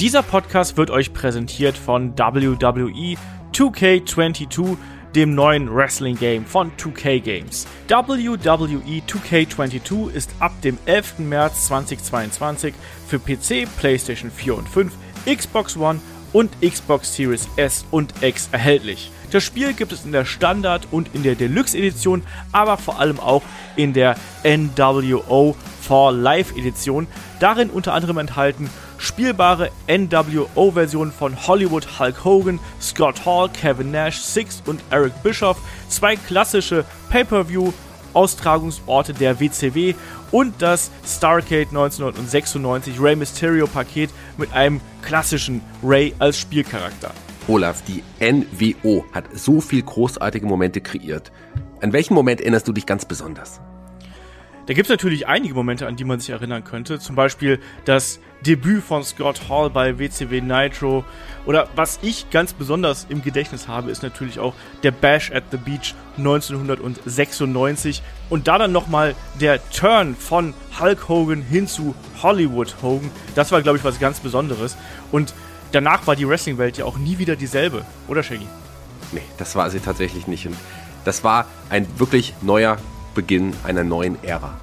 Dieser Podcast wird euch präsentiert von WWE 2K22, dem neuen Wrestling-Game von 2K Games. WWE 2K22 ist ab dem 11. März 2022 für PC, PlayStation 4 und 5, Xbox One und Xbox Series S und X erhältlich. Das Spiel gibt es in der Standard- und in der Deluxe-Edition, aber vor allem auch in der NWO 4 Live-Edition. Darin unter anderem enthalten spielbare NWO-Versionen von Hollywood Hulk Hogan, Scott Hall, Kevin Nash, Six und Eric Bischoff, zwei klassische Pay-per-View Austragungsorte der WCW und das Starcade 1996 Rey Mysterio Paket mit einem klassischen Ray als Spielcharakter. Olaf, die NWO hat so viel großartige Momente kreiert. An welchen Moment erinnerst du dich ganz besonders? Da gibt es natürlich einige Momente, an die man sich erinnern könnte. Zum Beispiel das Debüt von Scott Hall bei WCW Nitro. Oder was ich ganz besonders im Gedächtnis habe, ist natürlich auch der Bash at the Beach 1996. Und da dann nochmal der Turn von Hulk Hogan hin zu Hollywood Hogan. Das war, glaube ich, was ganz Besonderes. Und danach war die Wrestling-Welt ja auch nie wieder dieselbe, oder Shaggy? Nee, das war sie tatsächlich nicht. Und das war ein wirklich neuer Beginn einer neuen Ära.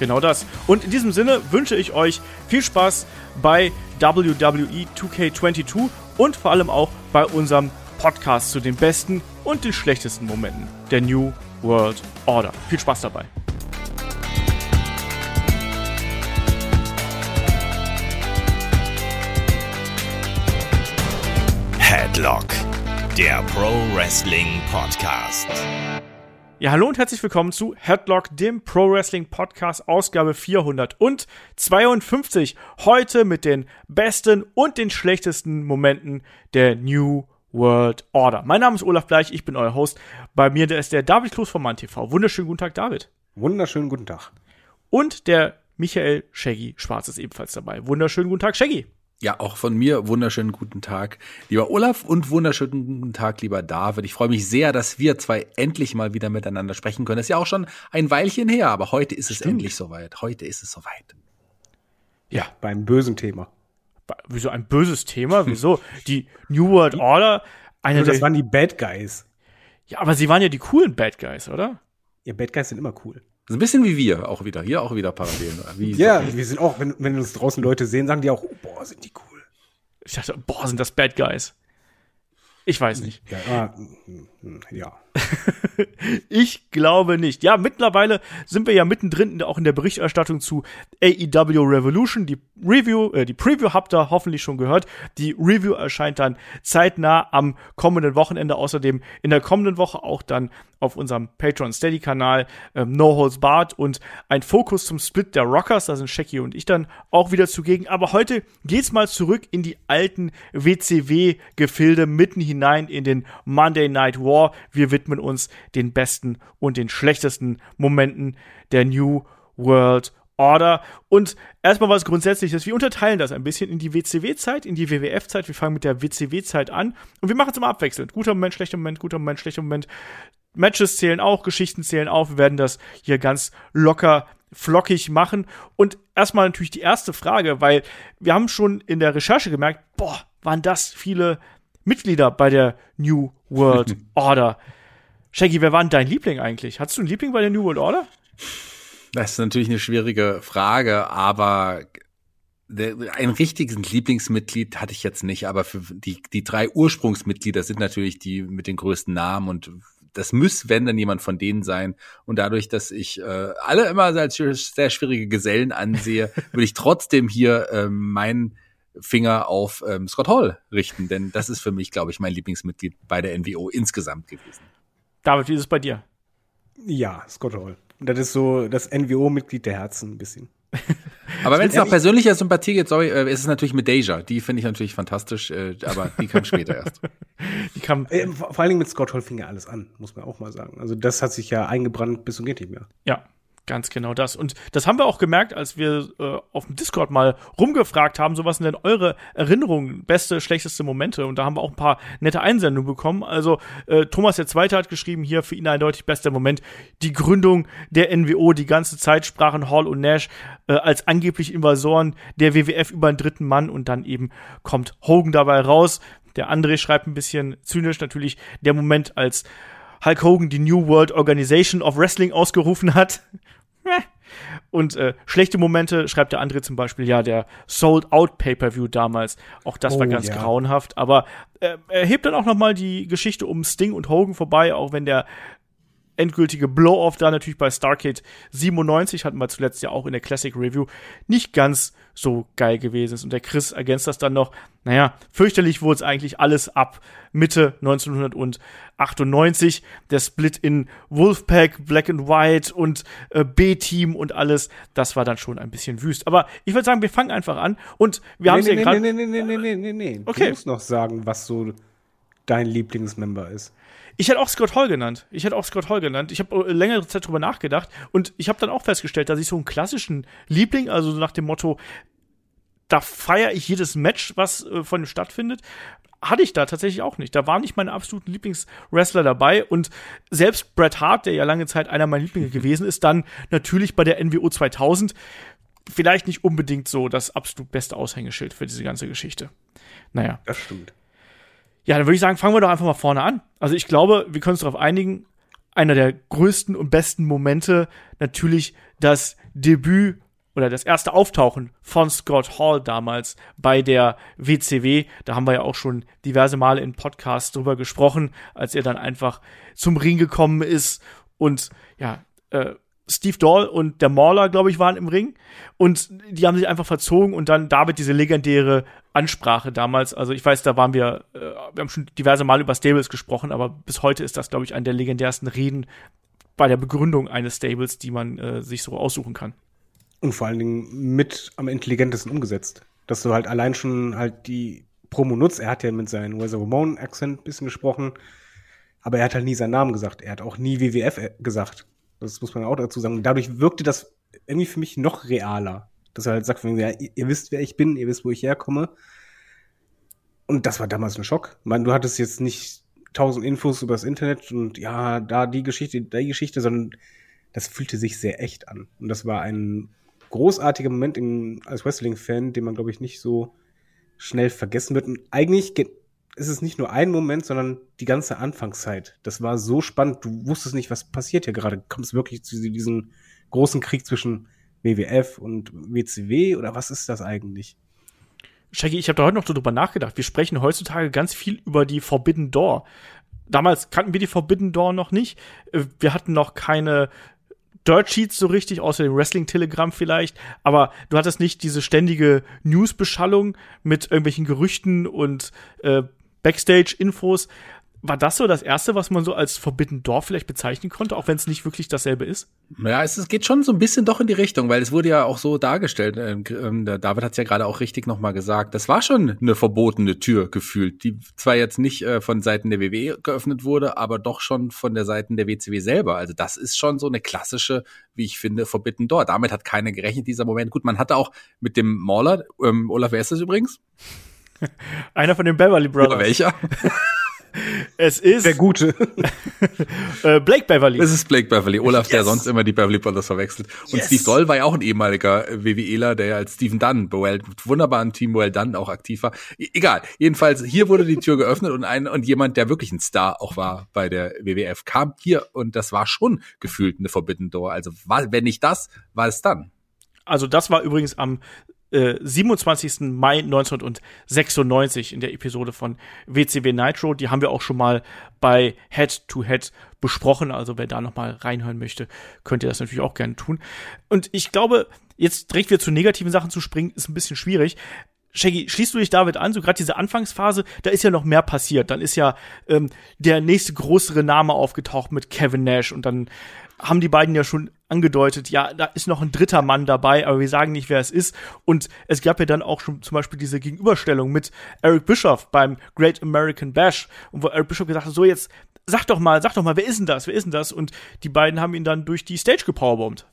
Genau das. Und in diesem Sinne wünsche ich euch viel Spaß bei WWE 2K22 und vor allem auch bei unserem Podcast zu den besten und den schlechtesten Momenten der New World Order. Viel Spaß dabei. Headlock, der Pro Wrestling Podcast. Ja, hallo und herzlich willkommen zu Headlock, dem Pro Wrestling Podcast, Ausgabe 452. Heute mit den besten und den schlechtesten Momenten der New World Order. Mein Name ist Olaf Bleich, ich bin euer Host. Bei mir ist der David Klus von MannTV. Wunderschönen guten Tag, David. Wunderschönen guten Tag. Und der Michael Shaggy Schwarz ist ebenfalls dabei. Wunderschönen guten Tag, Shaggy. Ja, auch von mir wunderschönen guten Tag, lieber Olaf und wunderschönen guten Tag, lieber David. Ich freue mich sehr, dass wir zwei endlich mal wieder miteinander sprechen können. Das ist ja auch schon ein Weilchen her, aber heute ist es Stimmt. endlich soweit. Heute ist es soweit. Ja, beim bösen Thema. Wieso ein böses Thema? Wieso? Die New World Order, eine das waren die Bad Guys. Ja, aber sie waren ja die coolen Bad Guys, oder? Ja, Bad Guys sind immer cool. So ein bisschen wie wir auch wieder. Hier auch wieder Parallelen. Wie ja, so. wir sind auch, wenn, wenn uns draußen Leute sehen, sagen die auch, oh, boah, sind die cool. Ich dachte, boah, sind das Bad Guys. Ich weiß nicht. Ja, ah, hm, hm, ja. ich glaube nicht. Ja, mittlerweile sind wir ja mittendrin auch in der Berichterstattung zu AEW Revolution. Die Review, äh, die Preview habt ihr hoffentlich schon gehört. Die Review erscheint dann zeitnah am kommenden Wochenende. Außerdem in der kommenden Woche auch dann auf unserem Patreon Steady Kanal ähm, No Holds Barred und ein Fokus zum Split der Rockers. Da sind Shaggy und ich dann auch wieder zugegen. Aber heute geht's mal zurück in die alten WCW-Gefilde mitten hinein in den Monday Night War. Wir widmen uns den besten und den schlechtesten Momenten der New World Order. Und erstmal was Grundsätzliches. Wir unterteilen das ein bisschen in die WCW-Zeit, in die WWF-Zeit. Wir fangen mit der WCW-Zeit an und wir machen es immer abwechselnd. Guter Moment, schlechter Moment, guter Moment, schlechter Moment. Matches zählen auch, Geschichten zählen auch. Wir werden das hier ganz locker flockig machen. Und erstmal natürlich die erste Frage, weil wir haben schon in der Recherche gemerkt, boah, waren das viele Mitglieder bei der New World Order. Shaggy, wer war denn dein Liebling eigentlich? Hattest du einen Liebling bei der New World Order? Das ist natürlich eine schwierige Frage, aber ein richtiges Lieblingsmitglied hatte ich jetzt nicht, aber für die, die drei Ursprungsmitglieder sind natürlich die mit den größten Namen und das muss, wenn dann jemand von denen sein. Und dadurch, dass ich äh, alle immer als sehr schwierige Gesellen ansehe, würde ich trotzdem hier äh, meinen Finger auf ähm, Scott Hall richten, denn das ist für mich, glaube ich, mein Lieblingsmitglied bei der NWO insgesamt gewesen. David, wie ist es bei dir? Ja, Scott Hall. Das ist so das NWO-Mitglied der Herzen ein bisschen. aber wenn es nach persönlicher Sympathie geht, sorry, äh, ist es natürlich mit Deja. Die finde ich natürlich fantastisch, äh, aber die kam später erst. Die kam äh, vor allen Dingen mit Scott Hall fing ja alles an, muss man auch mal sagen. Also das hat sich ja eingebrannt bis und geht nicht mehr. Ja, Ganz genau das. Und das haben wir auch gemerkt, als wir äh, auf dem Discord mal rumgefragt haben, so was sind denn eure Erinnerungen, beste, schlechteste Momente. Und da haben wir auch ein paar nette Einsendungen bekommen. Also äh, Thomas der Zweite hat geschrieben, hier für ihn eindeutig bester Moment, die Gründung der NWO, die ganze Zeit sprachen Hall und Nash äh, als angeblich Invasoren der WWF über einen dritten Mann und dann eben kommt Hogan dabei raus. Der André schreibt ein bisschen zynisch natürlich der Moment, als Hulk Hogan die New World Organization of Wrestling ausgerufen hat. Und äh, schlechte Momente schreibt der André zum Beispiel, ja, der Sold Out Pay-Per-View damals. Auch das war Oh, ganz ja. grauenhaft. Aber äh, er hebt dann auch noch mal die Geschichte um Sting und Hogan vorbei, auch wenn der endgültige Blow-Off da natürlich bei Starcade 97, hatten wir zuletzt ja auch in der Classic Review, nicht ganz so geil gewesen ist. Und der Chris ergänzt das dann noch, naja, fürchterlich wurde es eigentlich alles ab Mitte 1998. Der Split in Wolfpack, Black and White und äh, B-Team und alles, das war dann schon ein bisschen wüst. Aber ich würde sagen, wir fangen einfach an und wir haben nee, ja nee, gerade nee, nee, nee, nee, nee, nee, nee. Okay. Du musst noch sagen, was so dein Lieblingsmember ist. Ich hätte auch Scott Hall genannt. Ich hätte auch Scott Hall genannt. Ich habe äh, längere Zeit drüber nachgedacht und ich habe dann auch festgestellt, dass ich so einen klassischen Liebling, also so nach dem Motto, da feiere ich jedes Match, was äh, von ihm stattfindet, hatte ich da tatsächlich auch nicht. Da waren nicht meine absoluten Lieblingswrestler dabei und selbst Bret Hart, der ja lange Zeit einer meiner Lieblinge gewesen ist, dann natürlich bei der NWO 2000 vielleicht nicht unbedingt so das absolut beste Aushängeschild für diese ganze Geschichte. Naja. Das stimmt. Ja, dann würde ich sagen, fangen wir doch einfach mal vorne an. Also ich glaube, wir können uns darauf einigen, einer der größten und besten Momente natürlich das Debüt oder das erste Auftauchen von Scott Hall damals bei der WCW. Da haben wir ja auch schon diverse Male in Podcasts drüber gesprochen, als er dann einfach zum Ring gekommen ist und ja, äh, Steve Dahl und der Mauler, glaube ich, waren im Ring und die haben sich einfach verzogen und dann David diese legendäre Ansprache damals. Also ich weiß, da waren wir, äh, wir haben schon diverse Mal über Stables gesprochen, aber bis heute ist das, glaube ich, eine der legendärsten Reden bei der Begründung eines Stables, die man äh, sich so aussuchen kann. Und vor allen Dingen mit am intelligentesten umgesetzt. Dass du halt allein schon halt die Promo nutzt. Er hat ja mit seinem Weather Ramon Akzent ein bisschen gesprochen. Aber er hat halt nie seinen Namen gesagt. Er hat auch nie WWF gesagt. Das muss man auch dazu sagen. Dadurch wirkte das irgendwie für mich noch realer. Dass er halt sagt, ja, ihr, wisst, wer ich bin, ihr wisst, wo ich herkomme. Und das war damals ein Schock. Ich meine, du hattest jetzt nicht tausend Infos über das Internet und ja, da die Geschichte, da die Geschichte, sondern das fühlte sich sehr echt an. Und das war ein großartiger Moment im, als Wrestling-Fan, den man, glaube ich, nicht so schnell vergessen wird. Und eigentlich ge- ist es nicht nur ein Moment, sondern die ganze Anfangszeit. Das war so spannend. Du wusstest nicht, was passiert hier gerade. Kommt es wirklich zu diesem großen Krieg zwischen WWF und WCW oder was ist das eigentlich? Shaggy, ich habe da heute noch drüber nachgedacht. Wir sprechen heutzutage ganz viel über die Forbidden Door. Damals kannten wir die Forbidden Door noch nicht. Äh, Wir hatten noch keine Dirt Sheets so richtig, außer dem Wrestling-Telegramm vielleicht. Aber du hattest nicht diese ständige News-Beschallung mit irgendwelchen Gerüchten und äh, Backstage-Infos. War das so das Erste, was man so als Forbidden Door vielleicht bezeichnen konnte, auch wenn es nicht wirklich dasselbe ist? Ja, es, es geht schon so ein bisschen doch in die Richtung, weil es wurde ja auch so dargestellt. Ähm, ähm, der David hat es ja gerade auch richtig nochmal gesagt. Das war schon eine verbotene Tür gefühlt, die zwar jetzt nicht äh, von Seiten der WWE geöffnet wurde, aber doch schon von der Seiten der WCW selber. Also das ist schon so eine klassische, wie ich finde, Forbidden Door. Damit hat keiner gerechnet, dieser Moment. Gut, man hatte auch mit dem Mauler, ähm, Olaf, wer ist das übrigens? Einer von den Beverly Oder Brothers. welcher? Es ist Der Gute. äh, Blake Beverly. Es ist Blake Beverly, Olaf, der Yes. sonst immer die Beverly Brothers verwechselt. Und Yes. Steve Doll war ja auch ein ehemaliger WWEler, der ja als Steven Dunn well, wunderbaren Team Well Dunn auch aktiv war. E egal. Jedenfalls, hier wurde die Tür geöffnet und ein, und jemand, der wirklich ein Star auch war bei der WWF, kam hier und das war schon gefühlt eine Forbidden Door. Also, war, wenn nicht das, war es dann. Also das war übrigens am äh, 27. Mai 1996 in der Episode von WCW Nitro. Die haben wir auch schon mal bei Head to Head besprochen. Also wer da noch mal reinhören möchte, könnt ihr das natürlich auch gerne tun. Und ich glaube, jetzt direkt wieder zu negativen Sachen zu springen, ist ein bisschen schwierig. Shaggy, schließt du dich David an? So gerade diese Anfangsphase, da ist ja noch mehr passiert. Dann ist ja ähm, der nächste größere Name aufgetaucht mit Kevin Nash und dann haben die beiden ja schon angedeutet, ja, da ist noch ein dritter Mann dabei, aber wir sagen nicht, wer es ist. Und es gab ja dann auch schon zum Beispiel diese Gegenüberstellung mit Eric Bischoff beim Great American Bash, wo Eric Bischoff gesagt hat, so jetzt sag doch mal, sag doch mal, wer ist denn das, wer ist denn das? Und die beiden haben ihn dann durch die Stage gepowerbombt.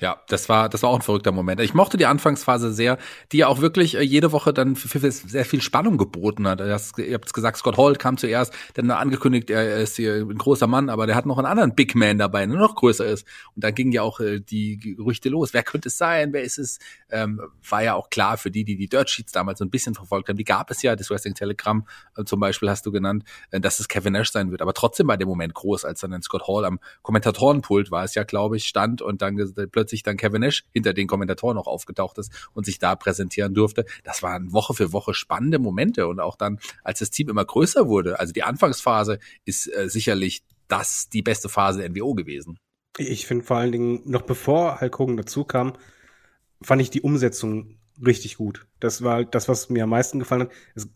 Ja, das war, das war auch ein verrückter Moment. Ich mochte die Anfangsphase sehr, die ja auch wirklich äh, jede Woche dann für, für sehr viel Spannung geboten hat. Das, ihr habt gesagt, Scott Hall kam zuerst, dann angekündigt, er ist hier ein großer Mann, aber der hat noch einen anderen Big Man dabei, der noch größer ist. Und dann gingen ja auch äh, die Gerüchte los. Wer könnte es sein? Wer ist es? Ähm, war ja auch klar für die, die die Dirt Sheets damals so ein bisschen verfolgt haben. Die gab es ja, das Wrestling Telegram äh, zum Beispiel hast du genannt, dass es Kevin Nash sein wird. Aber trotzdem war der Moment groß, als dann Scott Hall am Kommentatorenpult war es ja, glaube ich, stand und dann plötzlich plötzlich dann Kevin Nash hinter den Kommentatoren noch aufgetaucht ist und sich da präsentieren durfte. Das waren Woche für Woche spannende Momente und auch dann, als das Team immer größer wurde, also die Anfangsphase ist äh, sicherlich das die beste Phase der NWO gewesen. Ich finde vor allen Dingen, noch bevor Hulk Hogan dazu kam, fand ich die Umsetzung richtig gut. Das war das, was mir am meisten gefallen hat. Es,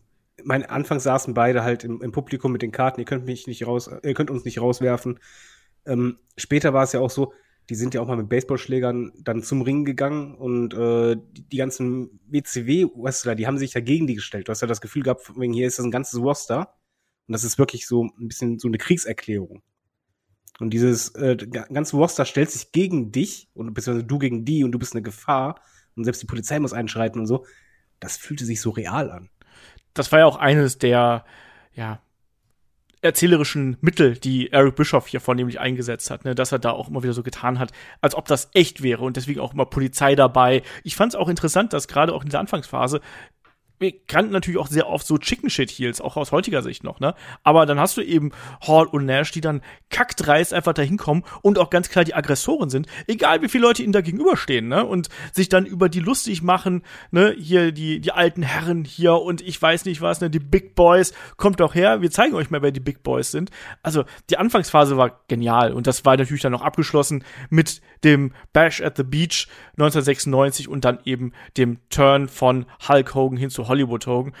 mein Anfang saßen beide halt im, im, Publikum mit den Karten, ihr könnt mich nicht raus, ihr könnt uns nicht rauswerfen. Ähm, später war es ja auch so, die sind ja auch mal mit Baseballschlägern dann zum Ring gegangen und äh, die, die ganzen WCW-Wrestler, die haben sich ja gegen die gestellt. Du hast ja das Gefühl gehabt, wegen hier ist das ein ganzes Roster und das ist wirklich so ein bisschen so eine Kriegserklärung. Und dieses äh, ganze Roster stellt sich gegen dich und beziehungsweise du gegen die und du bist eine Gefahr und selbst die Polizei muss einschreiten und so. Das fühlte sich so real an. Das war ja auch eines der ja, erzählerischen Mittel, die Eric Bischoff hier vornehmlich eingesetzt hat, ne, dass er da auch immer wieder so getan hat, als ob das echt wäre und deswegen auch immer Polizei dabei. Ich fand es auch interessant, dass gerade auch in dieser Anfangsphase wir kannten natürlich auch sehr oft so Chicken Shit Heels, auch aus heutiger Sicht noch, ne? Aber dann hast du eben Hall und Nash, die dann kackdreist einfach dahin kommen und auch ganz klar die Aggressoren sind, egal wie viele Leute ihnen da gegenüberstehen, ne? Und sich dann über die lustig machen, ne? Hier die, die alten Herren hier und ich weiß nicht was, ne? Die Big Boys, kommt doch her, wir zeigen euch mal, wer die Big Boys sind. Also, die Anfangsphase war genial und das war natürlich dann noch abgeschlossen mit dem Bash at the Beach 1996 und dann eben dem Turn von Hulk Hogan hin zu Hollywood Hogan.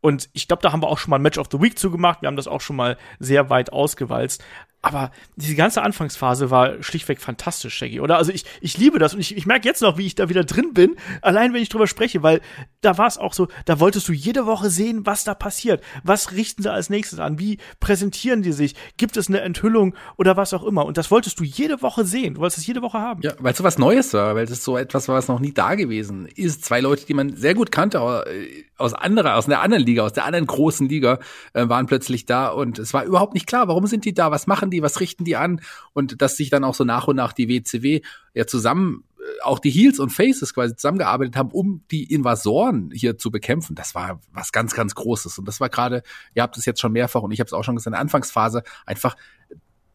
Und ich glaube, da haben wir auch schon mal ein Match of the Week zugemacht. Wir haben das auch schon mal sehr weit ausgewalzt. Aber diese ganze Anfangsphase war schlichtweg fantastisch, Shaggy, oder? Also ich, ich liebe das und ich, ich merke jetzt noch, wie ich da wieder drin bin, allein wenn ich drüber spreche, weil da war es auch so, da wolltest du jede Woche sehen, was da passiert. Was richten sie als nächstes an? Wie präsentieren die sich? Gibt es eine Enthüllung oder was auch immer? Und das wolltest du jede Woche sehen. Du wolltest es jede Woche haben. Ja, weil es so was Neues war, weil es so etwas war, was noch nie da gewesen ist. Zwei Leute, die man sehr gut kannte, äh, aus anderer, aus einer anderen Liga, aus der anderen großen Liga, äh, waren plötzlich da und es war überhaupt nicht klar, warum sind die da? Was machen die, was richten die an und dass sich dann auch so nach und nach die WCW ja zusammen äh, auch die Heels und Faces quasi zusammengearbeitet haben, um die Invasoren hier zu bekämpfen. Das war was ganz, ganz Großes. Und das war gerade, ihr habt es jetzt schon mehrfach und ich habe es auch schon gesagt, in der Anfangsphase einfach,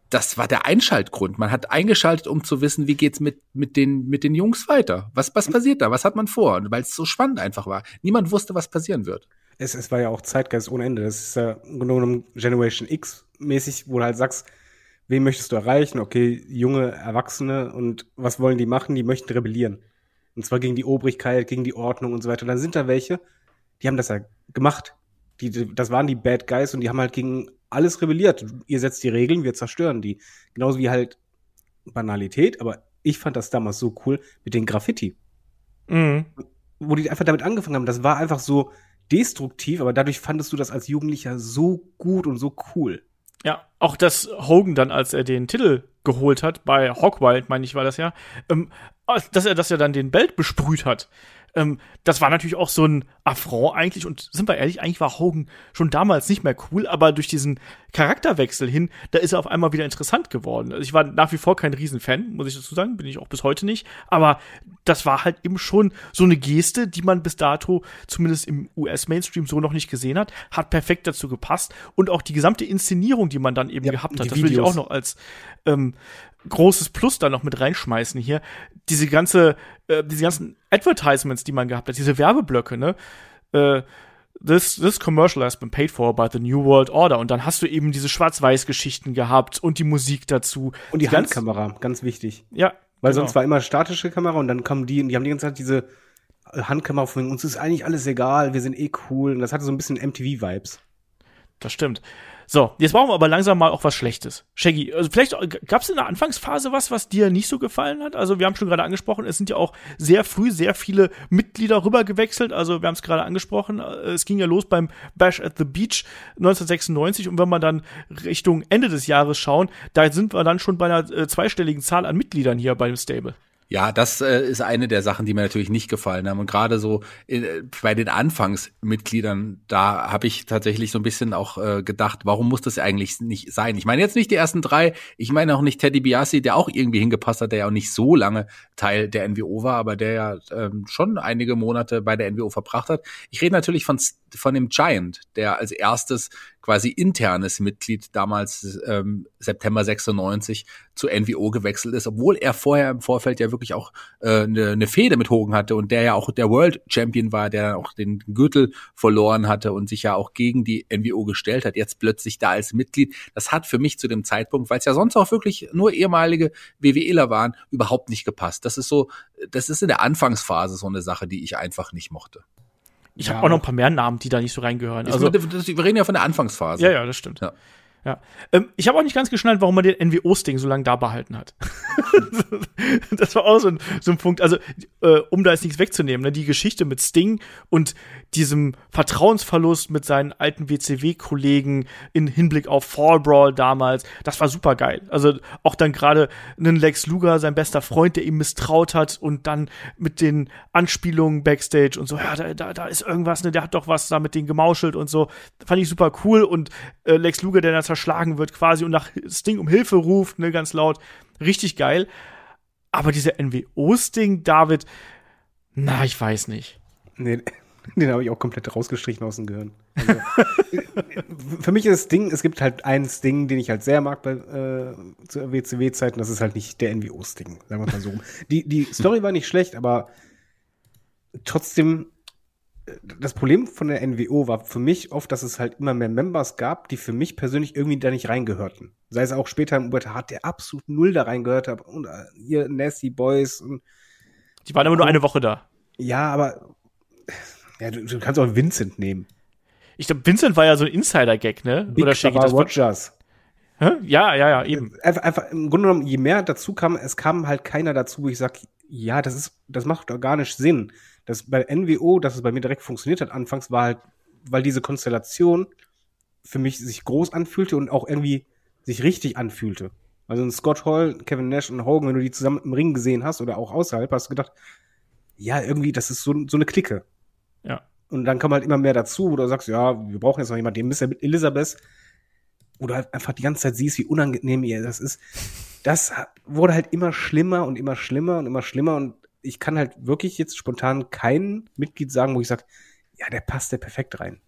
das war der Einschaltgrund. Man hat eingeschaltet, um zu wissen, wie geht's mit, mit den, mit den Jungs weiter? Was, was passiert da? Was hat man vor? Weil es so spannend einfach war. Niemand wusste, was passieren wird. Es, es war ja auch Zeitgeist ohne Ende. Das ist ja Grunde genommen Generation X mäßig, wo du halt sagst, wen möchtest du erreichen? Okay, junge Erwachsene und was wollen die machen? Die möchten rebellieren. Und zwar gegen die Obrigkeit, gegen die Ordnung und so weiter. Und dann sind da welche, die haben das ja gemacht. Die, das waren die Bad Guys und die haben halt gegen alles rebelliert. Ihr setzt die Regeln, wir zerstören die. Genauso wie halt Banalität, aber ich fand das damals so cool mit den Graffiti. Mhm. Wo die einfach damit angefangen haben. Das war einfach so destruktiv, aber dadurch fandest du das als Jugendlicher so gut und so cool. Ja, auch dass Hogan dann, als er den Titel geholt hat, bei Hawkwild, meine ich, war das ja, ähm, dass er, dass er dann den Belt besprüht hat. Ähm, das war natürlich auch so ein Affront eigentlich. Und sind wir ehrlich, eigentlich war Hogan schon damals nicht mehr cool, aber durch diesen Charakterwechsel hin, da ist er auf einmal wieder interessant geworden. Also ich war nach wie vor kein Riesenfan, muss ich dazu sagen, bin ich auch bis heute nicht. Aber das war halt eben schon so eine Geste, die man bis dato zumindest im US-Mainstream so noch nicht gesehen hat, hat perfekt dazu gepasst. Und auch die gesamte Inszenierung, die man dann eben ja, gehabt hat, das will ich auch noch als ähm, großes Plus da noch mit reinschmeißen hier. Diese ganze, äh, diese ganzen Advertisements, die man gehabt hat, diese Werbeblöcke, ne? Äh, this, this commercial has been paid for by the New World Order. Und dann hast du eben diese Schwarz-Weiß-Geschichten gehabt und die Musik dazu. Und die, die Handkamera, ganz, ganz wichtig. Ja. Weil genau. sonst war immer statische Kamera und dann kommen die und die haben die ganze Zeit diese Handkamera von uns ist eigentlich alles egal, wir sind eh cool. Und das hatte so ein bisschen MTV-Vibes. Das stimmt. So, jetzt brauchen wir aber langsam mal auch was Schlechtes. Shaggy, also vielleicht gab es in der Anfangsphase was, was dir nicht so gefallen hat? Also wir haben schon gerade angesprochen, es sind ja auch sehr früh sehr viele Mitglieder rüber gewechselt. Also wir haben es gerade angesprochen, äh, es ging ja los beim Bash at the Beach 1996 und wenn wir dann Richtung Ende des Jahres schauen, da sind wir dann schon bei einer äh, zweistelligen Zahl an Mitgliedern hier beim Stable. Ja, das äh, ist eine der Sachen, die mir natürlich nicht gefallen haben. Und gerade so äh, bei den Anfangsmitgliedern, da habe ich tatsächlich so ein bisschen auch äh, gedacht, warum muss das eigentlich nicht sein? Ich meine jetzt nicht die ersten drei, ich meine auch nicht Teddy Biassi, der auch irgendwie hingepasst hat, der ja auch nicht so lange Teil der NWO war, aber der ja ähm, schon einige Monate bei der NWO verbracht hat. Ich rede natürlich von, von dem Giant, der als erstes quasi internes Mitglied damals ähm, September 96 zu NWO gewechselt ist, obwohl er vorher im Vorfeld ja wirklich auch eine äh, ne, ne Fehde mit Hogan hatte und der ja auch der World Champion war, der auch den Gürtel verloren hatte und sich ja auch gegen die NWO gestellt hat, jetzt plötzlich da als Mitglied. Das hat für mich zu dem Zeitpunkt, weil es ja sonst auch wirklich nur ehemalige WWEler waren, überhaupt nicht gepasst. Das ist so, das ist in der Anfangsphase so eine Sache, die ich einfach nicht mochte. Ich ja, habe auch noch ein paar mehr Namen, die da nicht so reingehören. Also, wir reden ja von der Anfangsphase. Ja, ja, das stimmt. Ja. Ja. Ähm, ich habe auch nicht ganz geschnallt, warum man den NWO-Sting so lange da behalten hat. das war auch so ein, so ein Punkt. Also, äh, um da jetzt nichts wegzunehmen, ne? die Geschichte mit Sting und diesem Vertrauensverlust mit seinen alten WCW-Kollegen in Hinblick auf Fall Brawl damals, das war super geil. Also auch dann gerade einen Lex Luger, sein bester Freund, der ihm misstraut hat und dann mit den Anspielungen Backstage und so, ja, da, da, da ist irgendwas, ne, der hat doch was da mit denen gemauschelt und so. Fand ich super cool und äh, Lex Luger, der dann zerschlagen wird quasi und nach Sting um Hilfe ruft, ne, ganz laut. Richtig geil. Aber dieser NWO-Sting, David, na, ich weiß nicht. Nee, den habe ich auch komplett rausgestrichen aus dem Gehirn. Also, für mich ist das Ding, es gibt halt ein Sting, den ich halt sehr mag bei äh, zu WCW-Zeiten, das ist halt nicht der NWO-Sting, sagen wir mal so. Die, die Story war nicht schlecht, aber trotzdem das Problem von der NWO war für mich oft, dass es halt immer mehr Members gab, die für mich persönlich irgendwie da nicht reingehörten. Sei es auch später im Ubert Hart, der absolut null da reingehört hat. Und äh, hier Nasty Boys und. Die waren immer nur eine Woche da. Ja, aber. Ja, du, du kannst auch Vincent nehmen. Ich glaube, Vincent war ja so ein Insider-Gag, ne? Big Oder Shaggy das Rogers. Hä? Ja, ja, ja, eben. Einfach, einfach, im Grunde genommen, je mehr dazu kam, es kam halt keiner dazu, wo ich sag, ja, das ist, das macht organisch Sinn das bei NWO, dass es bei mir direkt funktioniert hat anfangs, war halt, weil diese Konstellation für mich sich groß anfühlte und auch irgendwie sich richtig anfühlte. Also ein Scott Hall, Kevin Nash und Hogan, wenn du die zusammen im Ring gesehen hast oder auch außerhalb, hast du gedacht, ja, irgendwie, das ist so, so eine Clique. Ja. Und dann kam halt immer mehr dazu, wo du sagst, ja, wir brauchen jetzt noch jemanden, den Mr. Elizabeth, wo du halt einfach die ganze Zeit siehst, wie unangenehm ihr das ist. Das wurde halt immer schlimmer und immer schlimmer und immer schlimmer und ich kann halt wirklich jetzt spontan kein Mitglied sagen, wo ich sage, ja, der passt der perfekt rein.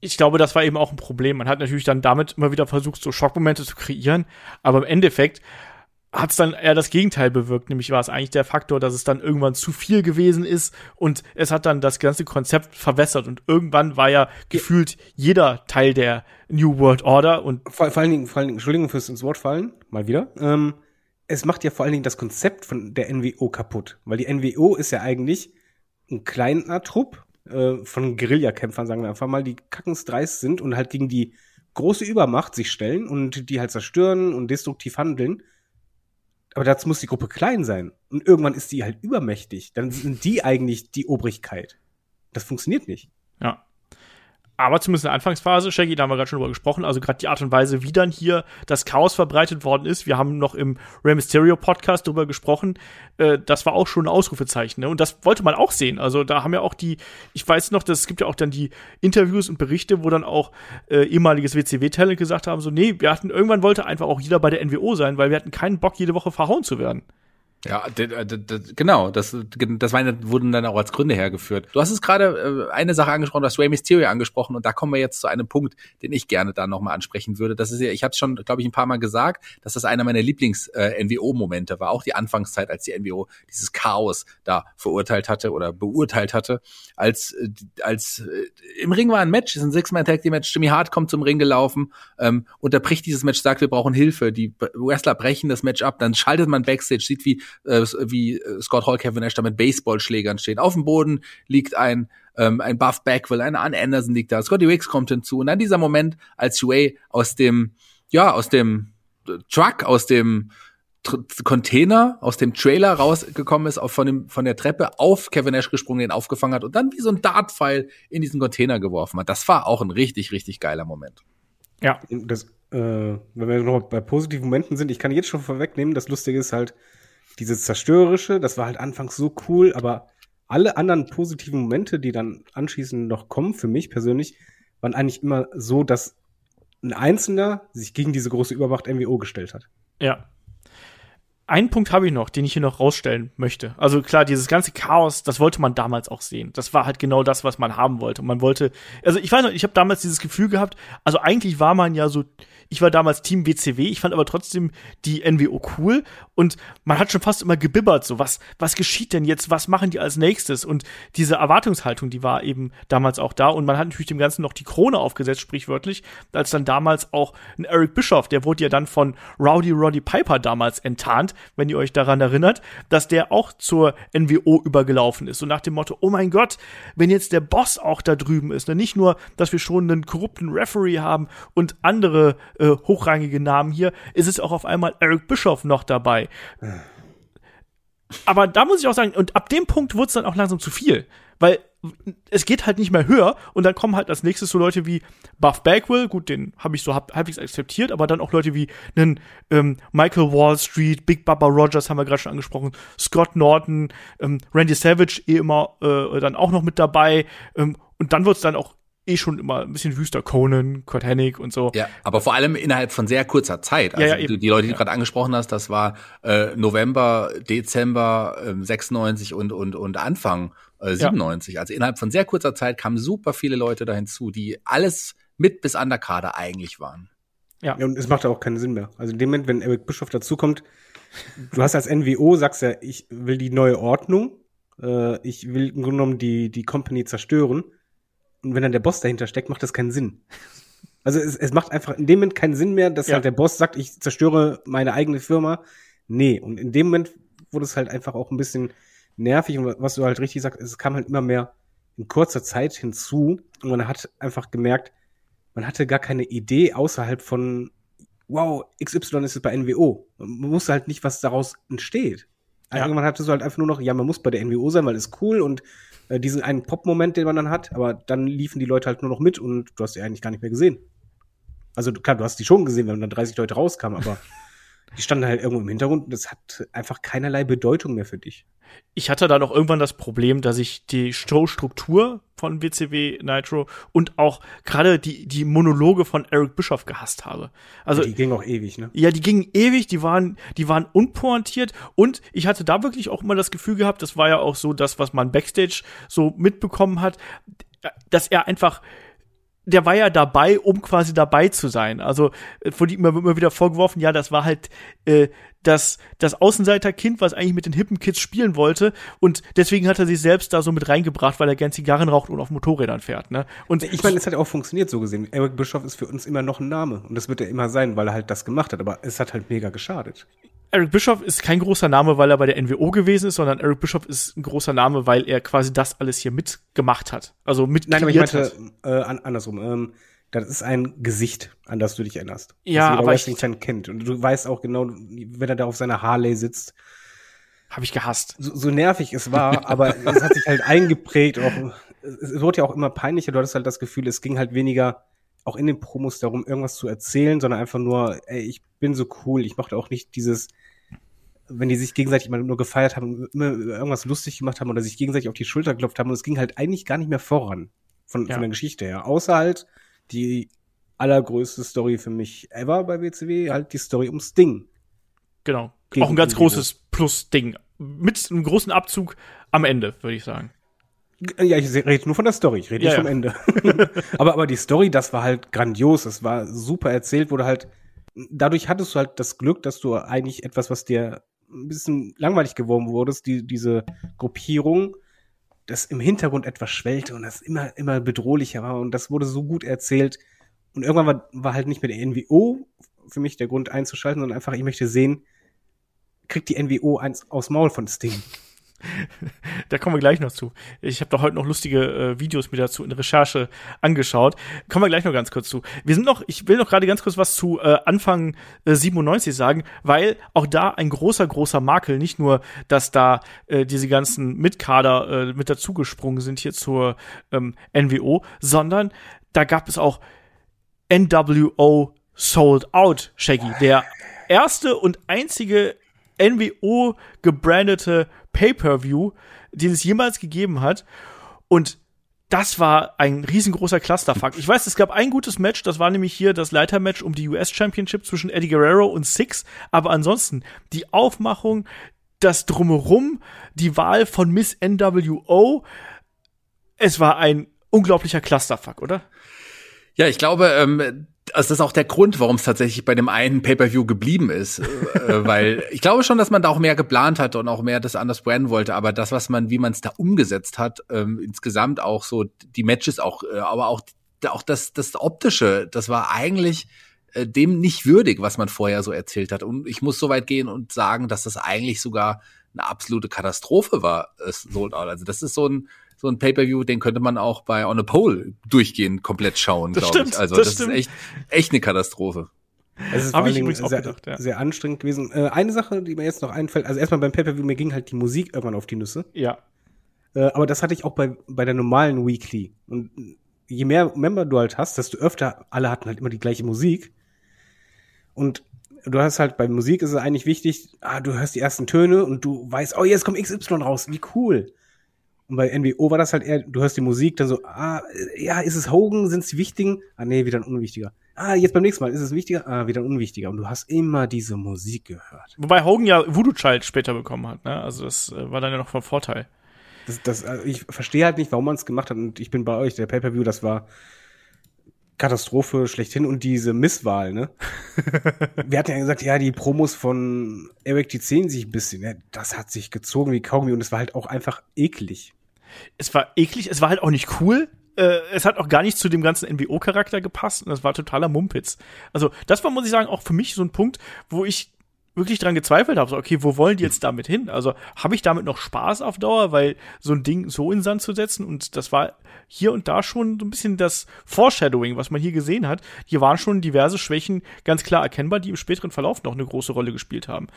Ich glaube, das war eben auch ein Problem. Man hat natürlich dann damit immer wieder versucht, so Schockmomente zu kreieren, aber im Endeffekt hat es dann eher das Gegenteil bewirkt, nämlich war es eigentlich der Faktor, dass es dann irgendwann zu viel gewesen ist und es hat dann das ganze Konzept verwässert und irgendwann war ja gefühlt jeder Teil der New World Order und vor, vor allen Dingen, vor allen Dingen, Entschuldigung fürs ins Wort fallen, mal wieder. Ähm, es macht ja vor allen Dingen das Konzept von der NWO kaputt. Weil die NWO ist ja eigentlich ein kleiner Trupp äh, von Guerillakämpfern, sagen wir einfach mal, die kackensdreist sind und halt gegen die große Übermacht sich stellen und die halt zerstören und destruktiv handeln. Aber dazu muss die Gruppe klein sein. Und irgendwann ist die halt übermächtig. Dann sind die eigentlich die Obrigkeit. Das funktioniert nicht. Aber zumindest in der Anfangsphase, Shaggy, da haben wir gerade schon drüber gesprochen, also gerade die Art und Weise, wie dann hier das Chaos verbreitet worden ist. Wir haben noch im Rey Mysterio Podcast drüber gesprochen. Äh, das war auch schon ein Ausrufezeichen. Ne? Und das wollte man auch sehen. Also da haben ja auch die, ich weiß noch, es gibt ja auch dann die Interviews und Berichte, wo dann auch äh, ehemaliges WCW-Talent gesagt haben, so, nee, wir hatten, irgendwann wollte einfach auch jeder bei der NWO sein, weil wir hatten keinen Bock, jede Woche verhauen zu werden. Ja, genau, das, das wurden dann auch als Gründe hergeführt. Du hast es gerade äh, eine Sache angesprochen, du hast Rey Mysterio angesprochen und da kommen wir jetzt zu einem Punkt, den ich gerne da nochmal ansprechen würde. Das ist ja, ich habe es schon, glaube ich, ein paar Mal gesagt, dass das einer meiner Lieblings-NWO-Momente äh, war, auch die Anfangszeit, als die NWO dieses Chaos da verurteilt hatte oder beurteilt hatte. Als, äh, als äh, im Ring war ein Match, ist ein Six-Man-Tag-Team-Match, Jimmy Hart kommt zum Ring gelaufen, ähm, unterbricht dieses Match, sagt, wir brauchen Hilfe. Die Wrestler brechen das Match ab, dann schaltet man Backstage, sieht, wie äh, wie äh, Scott Hall, Kevin Nash da mit Baseballschlägern stehen. Auf dem Boden liegt ein ähm, ein Buff Bagwell, ein An Anderson liegt da, Scotty Wicks kommt hinzu und dann dieser Moment, als Way aus dem ja aus dem äh, Truck, aus dem Container aus dem Trailer rausgekommen ist, auf von, dem, von der Treppe auf Kevin Nash gesprungen, den aufgefangen hat und dann wie so ein Dartpfeil in diesen Container geworfen hat. Das war auch ein richtig, richtig geiler Moment. Ja. Das, äh, wenn wir noch bei positiven Momenten sind, ich kann jetzt schon vorwegnehmen, das Lustige ist halt, dieses Zerstörerische, das war halt anfangs so cool, aber alle anderen positiven Momente, die dann anschließend noch kommen, für mich persönlich, waren eigentlich immer so, dass ein Einzelner sich gegen diese große Übermacht MWO gestellt hat. Ja. Einen Punkt habe ich noch, den ich hier noch rausstellen möchte. Also klar, dieses ganze Chaos, das wollte man damals auch sehen. Das war halt genau das, was man haben wollte. Und man wollte, also ich weiß noch, ich habe damals dieses Gefühl gehabt, also eigentlich war man ja so ich war damals Team WCW, ich fand aber trotzdem die NWO cool und man hat schon fast immer gebibbert, so was, was geschieht denn jetzt, was machen die als nächstes? Und diese Erwartungshaltung, die war eben damals auch da und man hat natürlich dem Ganzen noch die Krone aufgesetzt, sprichwörtlich, als dann damals auch ein Eric Bischoff, der wurde ja dann von Rowdy Roddy Piper damals enttarnt, wenn ihr euch daran erinnert, dass der auch zur NWO übergelaufen ist. Und nach dem Motto, oh mein Gott, wenn jetzt der Boss auch da drüben ist, ne? nicht nur, dass wir schon einen korrupten Referee haben und andere äh, hochrangige Namen hier, ist es auch auf einmal Eric Bischoff noch dabei. Aber da muss ich auch sagen, und ab dem Punkt wurde es dann auch langsam zu viel, weil es geht halt nicht mehr höher und dann kommen halt als nächstes so Leute wie Buff Bagwell, gut, den habe ich so halbwegs akzeptiert, aber dann auch Leute wie einen ähm, Michael Wall Street, Big Baba Rogers haben wir gerade schon angesprochen, Scott Norton, ähm, Randy Savage eh immer äh, dann auch noch mit dabei ähm, und dann wird es dann auch eh schon immer ein bisschen wüster. Conan, Kurt Hennig und so. Ja, aber vor allem innerhalb von sehr kurzer Zeit. Also ja, ja, die, die Leute, die du gerade angesprochen hast, das war äh, November, Dezember äh, 96 und, und, und Anfang äh, 97. Ja. Also innerhalb von sehr kurzer Zeit kamen super viele Leute da hinzu, die alles mit bis an der Kader eigentlich waren. Ja. ja, und es macht auch keinen Sinn mehr. Also in dem Moment, wenn Eric Bischoff dazukommt, du hast als NWO, sagst ja, ich will die neue Ordnung, äh, ich will im Grunde genommen die, die Company zerstören und wenn dann der Boss dahinter steckt, macht das keinen Sinn. Also es, es macht einfach in dem Moment keinen Sinn mehr, dass ja. halt der Boss sagt, ich zerstöre meine eigene Firma. Nee, und in dem Moment wurde es halt einfach auch ein bisschen nervig und was du halt richtig sagst, es kam halt immer mehr in kurzer Zeit hinzu und man hat einfach gemerkt, man hatte gar keine Idee außerhalb von wow, XY ist es bei NWO. Man wusste halt nicht, was daraus entsteht. Ja. Irgendwann hatte so halt einfach nur noch, ja, man muss bei der NWO sein, weil es cool und äh, diesen einen Pop-Moment, den man dann hat, aber dann liefen die Leute halt nur noch mit und du hast die eigentlich gar nicht mehr gesehen. Also klar, du hast die schon gesehen, wenn dann 30 Leute rauskamen, aber die standen halt irgendwo im Hintergrund und das hat einfach keinerlei Bedeutung mehr für dich. Ich hatte dann auch irgendwann das Problem, dass ich die Showstruktur von WCW Nitro und auch gerade die, die Monologe von Eric Bischoff gehasst habe. Also, ja, die gingen auch ewig, ne? Ja, die gingen ewig, die waren, die waren unpointiert und ich hatte da wirklich auch immer das Gefühl gehabt, das war ja auch so das, was man Backstage so mitbekommen hat, dass er einfach der war ja dabei, um quasi dabei zu sein. Also von ihm immer, immer wieder vorgeworfen, ja, das war halt äh, das, das Außenseiterkind, was eigentlich mit den hippen Kids spielen wollte. Und deswegen hat er sich selbst da so mit reingebracht, weil er gern Zigarren raucht und auf Motorrädern fährt. Ne? Und ich meine, es hat ja auch funktioniert so gesehen. Eric Bischoff ist für uns immer noch ein Name. Und das wird er immer sein, weil er halt das gemacht hat. Aber es hat halt mega geschadet. Eric Bischoff ist kein großer Name, weil er bei der NWO gewesen ist, sondern Eric Bischoff ist ein großer Name, weil er quasi das alles hier mitgemacht hat. Also mit Nein, aber ich meinte äh, andersrum. Ähm, das ist ein Gesicht, an das du dich erinnerst. Ja, aber ich fan kennt und du weißt auch genau, wenn er da auf seiner Harley sitzt, habe ich gehasst. So, so, nervig es war, aber es hat sich halt eingeprägt. Auch, es wurde ja auch immer peinlicher. Du hattest halt das Gefühl, es ging halt weniger auch in den Promos darum, irgendwas zu erzählen, sondern einfach nur, ey, ich bin so cool. Ich mochte auch nicht dieses wenn die sich gegenseitig immer nur gefeiert haben, immer irgendwas lustig gemacht haben oder sich gegenseitig auf die Schulter geklopft haben und es ging halt eigentlich gar nicht mehr voran von, ja. von der Geschichte her. Außer halt die allergrößte Story für mich ever bei WCW, halt die Story um Sting. Genau. Gegen Auch ein ganz großes Plus-Ding. Mit einem großen Abzug am Ende, würde ich sagen. Ja, ich rede nur von der Story, ich rede ja, nicht vom ja. Ende. aber, aber die Story, das war halt grandios, es war super erzählt, wurde halt, dadurch hattest du halt das Glück, dass du eigentlich etwas, was dir ein bisschen langweilig geworden wurdest, die, diese Gruppierung, das im Hintergrund etwas schwellte und das immer, immer bedrohlicher war und das wurde so gut erzählt. Und irgendwann war, war halt nicht mehr der NWO für mich der Grund einzuschalten, sondern einfach, ich möchte sehen, kriegt die NWO eins aus Maul von Sting da kommen wir gleich noch zu. Ich habe doch heute noch lustige äh, Videos mir dazu in Recherche angeschaut. Kommen wir gleich noch ganz kurz zu. Wir sind noch, ich will noch gerade ganz kurz was zu äh, Anfang äh, 97 sagen, weil auch da ein großer, großer Makel, nicht nur, dass da äh, diese ganzen Mitkader äh, mit dazugesprungen sind hier zur ähm, NWO, sondern da gab es auch NWO Sold Out, Shaggy, der erste und einzige NWO gebrandete Pay-per-View, den es jemals gegeben hat. Und das war ein riesengroßer Clusterfuck. Ich weiß, es gab ein gutes Match, das war nämlich hier das Leitermatch um die US Championship zwischen Eddie Guerrero und Six. Aber ansonsten, die Aufmachung, das Drumherum, die Wahl von Miss NWO, es war ein unglaublicher Clusterfuck, oder? Ja, ich glaube, ähm, also das ist auch der Grund, warum es tatsächlich bei dem einen Pay-per-View geblieben ist, äh, weil ich glaube schon, dass man da auch mehr geplant hat und auch mehr das anders branden wollte, aber das, was man, wie man es da umgesetzt hat, ähm, insgesamt auch so die Matches auch, äh, aber auch auch das das optische, das war eigentlich äh, dem nicht würdig, was man vorher so erzählt hat. Und ich muss so weit gehen und sagen, dass das eigentlich sogar eine absolute Katastrophe war, Sold Out. Also das ist so ein so ein Pay-per-View, den könnte man auch bei On a Pole durchgehend komplett schauen, glaube ich. Also das, das ist echt echt eine Katastrophe. Es ist Hab vor allen sehr, gedacht, ja. sehr anstrengend gewesen. Äh, eine Sache, die mir jetzt noch einfällt, also erstmal beim Pay-per-View, mir ging halt die Musik irgendwann auf die Nüsse. Ja. Äh, aber das hatte ich auch bei, bei der normalen Weekly. Und je mehr Member du halt hast, desto öfter, alle hatten halt immer die gleiche Musik. Und du hast halt bei Musik ist es eigentlich wichtig, ah, du hörst die ersten Töne und du weißt, oh, jetzt kommt XY raus, wie cool. Und bei NWO war das halt eher, du hörst die Musik, dann so, ah, ja, ist es Hogan, sind es die Wichtigen? Ah, nee, wieder ein Unwichtiger. Ah, jetzt beim nächsten Mal, ist es wichtiger? Ah, wieder ein Unwichtiger. Und du hast immer diese Musik gehört. Wobei Hogan ja Voodoo Child später bekommen hat, ne? Also das äh, war dann ja noch von Vorteil. Das, das, also ich verstehe halt nicht, warum man es gemacht hat. Und ich bin bei euch, der Pay-Per-View, das war Katastrophe schlechthin und diese Misswahl, ne? Wir hatten ja gesagt, ja, die Promos von Eric, die zählen sich ein bisschen. Ja, das hat sich gezogen wie Kaugummi und es war halt auch einfach eklig es war eklig, es war halt auch nicht cool. Äh, es hat auch gar nicht zu dem ganzen NWO-Charakter gepasst und das war totaler Mumpitz. Also, das war, muss ich sagen, auch für mich so ein Punkt, wo ich wirklich dran gezweifelt habe, so, okay, wo wollen die jetzt damit hin? Also, habe ich damit noch Spaß auf Dauer, weil so ein Ding so in Sand zu setzen und das war hier und da schon so ein bisschen das Foreshadowing, was man hier gesehen hat. Hier waren schon diverse Schwächen ganz klar erkennbar, die im späteren Verlauf noch eine große Rolle gespielt haben.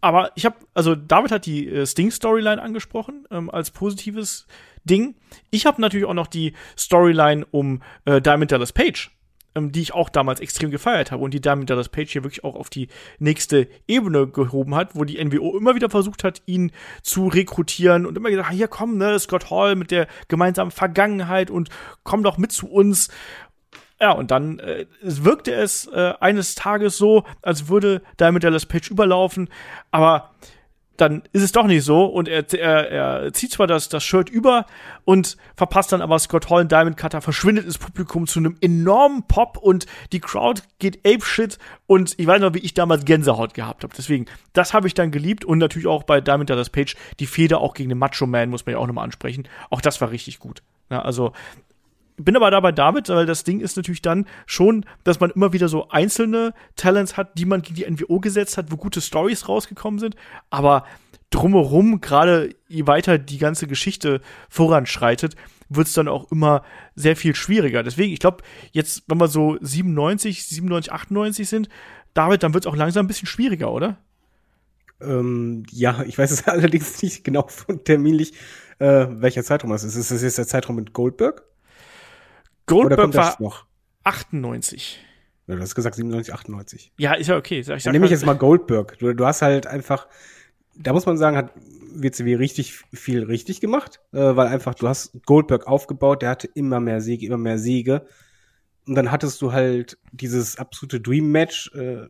Aber ich habe, also David hat die äh, Sting-Storyline angesprochen ähm, als positives Ding. Ich habe natürlich auch noch die Storyline um äh, Diamond Dallas Page, ähm, die ich auch damals extrem gefeiert habe und die Diamond Dallas Page hier wirklich auch auf die nächste Ebene gehoben hat, wo die NWO immer wieder versucht hat, ihn zu rekrutieren und immer gesagt, hier komm, ne, Scott Hall mit der gemeinsamen Vergangenheit und komm doch mit zu uns. Ja, und dann äh, wirkte es äh, eines Tages so, als würde Diamond Dallas Page überlaufen, aber dann ist es doch nicht so und er, er, er zieht zwar das, das Shirt über und verpasst dann aber Scott Hall und Diamond Cutter, verschwindet ins Publikum zu einem enormen Pop und die Crowd geht ape shit und ich weiß noch, wie ich damals Gänsehaut gehabt habe. Deswegen, das habe ich dann geliebt und natürlich auch bei Diamond Dallas Page die Feder auch gegen den Macho Man, muss man ja auch nochmal ansprechen. Auch das war richtig gut. Ja, also bin aber dabei David, weil das Ding ist natürlich dann schon, dass man immer wieder so einzelne Talents hat, die man gegen die NWO gesetzt hat, wo gute Stories rausgekommen sind, aber drumherum, gerade je weiter die ganze Geschichte voranschreitet, wird es dann auch immer sehr viel schwieriger. Deswegen, ich glaube, jetzt, wenn wir so 97, 97, 98 sind, David, dann wird es auch langsam ein bisschen schwieriger, oder? Ähm, ja, ich weiß es allerdings nicht genau von terminlich, äh, welcher Zeitraum das ist. Ist das jetzt der Zeitraum mit Goldberg? Goldberg war noch? 98. Ja, du hast gesagt 97, 98. Ja, ist ja okay. Ich sag Dann nehme ich halt jetzt mal Goldberg. Du, du hast halt einfach, da muss man sagen, hat WCW richtig viel richtig gemacht, äh, weil einfach du hast Goldberg aufgebaut, der hatte immer mehr Siege, immer mehr Siege. Und dann hattest du halt dieses absolute Dream-Match, äh,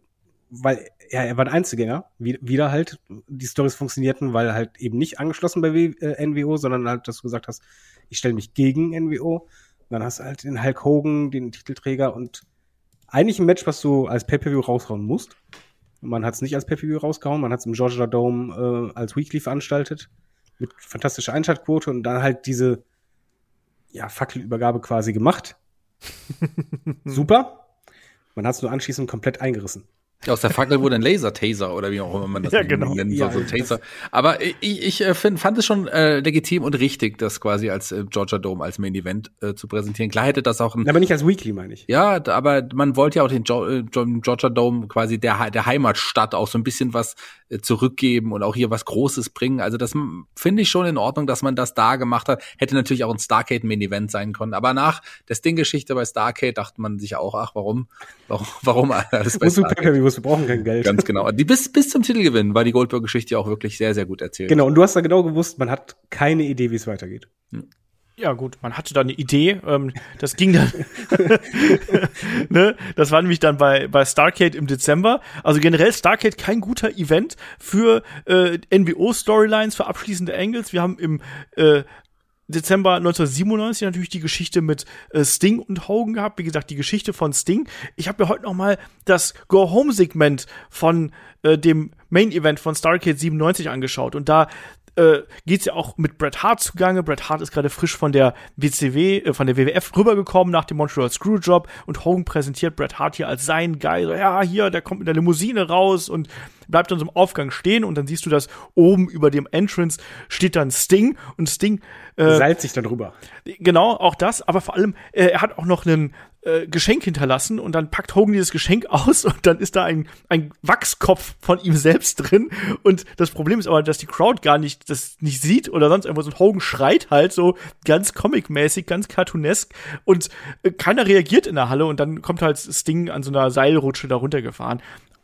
weil ja, er war ein Einzelgänger, wie, wieder halt. Die Stories funktionierten, weil halt eben nicht angeschlossen bei w, äh, NWO, sondern halt, dass du gesagt hast, ich stelle mich gegen NWO. Dann hast du halt den Hulk Hogan, den Titelträger und eigentlich ein Match, was du als Pay-Per-View raushauen musst. Man hat es nicht als Pay-Per-View rausgehauen, man hat es im Georgia Dome äh, als Weekly veranstaltet. Mit fantastischer Einschaltquote und dann halt diese ja, Fackelübergabe quasi gemacht. Super. Man hat es nur anschließend komplett eingerissen. Aus der Fackel wurde ein Laser-Taser oder wie auch immer man das ja, genau. nennen soll, ja, so ein Taser. Aber ich, ich äh, find, fand es schon äh, legitim und richtig, das quasi als äh, Georgia Dome als Main Event äh, zu präsentieren. Klar hätte das auch ein. Aber nicht als Weekly, meine ich. Ja, aber man wollte ja auch den jo äh, Georgia Dome quasi der, der Heimatstadt auch so ein bisschen was zurückgeben und auch hier was Großes bringen. Also das finde ich schon in Ordnung, dass man das da gemacht hat. Hätte natürlich auch ein Starcade Main Event sein können. Aber nach der Sting-Geschichte bei Starcade dachte man sich auch, ach, warum, warum, warum alles bei Starcade? Wir brauchen kein Geld. Ganz genau. Die bis, bis zum Titelgewinn war die Goldberg-Geschichte auch wirklich sehr, sehr gut erzählt. Genau, und du hast da genau gewusst, man hat keine Idee, wie es weitergeht. Ja, gut, man hatte da eine Idee. Ähm, das ging dann. ne? Das war nämlich dann bei, bei Starcade im Dezember. Also generell Starcade kein guter Event für äh, NWO-Storylines, für abschließende Angles. Wir haben im äh, Dezember 1997 natürlich die Geschichte mit äh, Sting und Hogan gehabt. Wie gesagt, die Geschichte von Sting. Ich habe mir heute noch mal das Go-Home-Segment von äh, dem Main-Event von Starcade 97 angeschaut. Und da äh, geht's ja auch mit Bret Hart zugange. Bret Hart ist gerade frisch von der WCW, äh, von der WWF rübergekommen nach dem Montreal Screwjob und Hogan präsentiert Bret Hart hier als sein Guy. So, ja, hier, der kommt mit der Limousine raus und bleibt dann so im Aufgang stehen und dann siehst du, dass oben über dem Entrance steht dann Sting und Sting äh, Salzt sich dann rüber. Genau, auch das, aber vor allem, äh, er hat auch noch ein äh, Geschenk hinterlassen und dann packt Hogan dieses Geschenk aus und dann ist da ein, ein Wachskopf von ihm selbst drin. Und das Problem ist aber, dass die Crowd gar nicht das nicht sieht oder sonst irgendwas. Und Hogan schreit halt so ganz comic-mäßig, ganz cartoonesk und äh, keiner reagiert in der Halle und dann kommt halt Sting an so einer Seilrutsche da runtergefahren.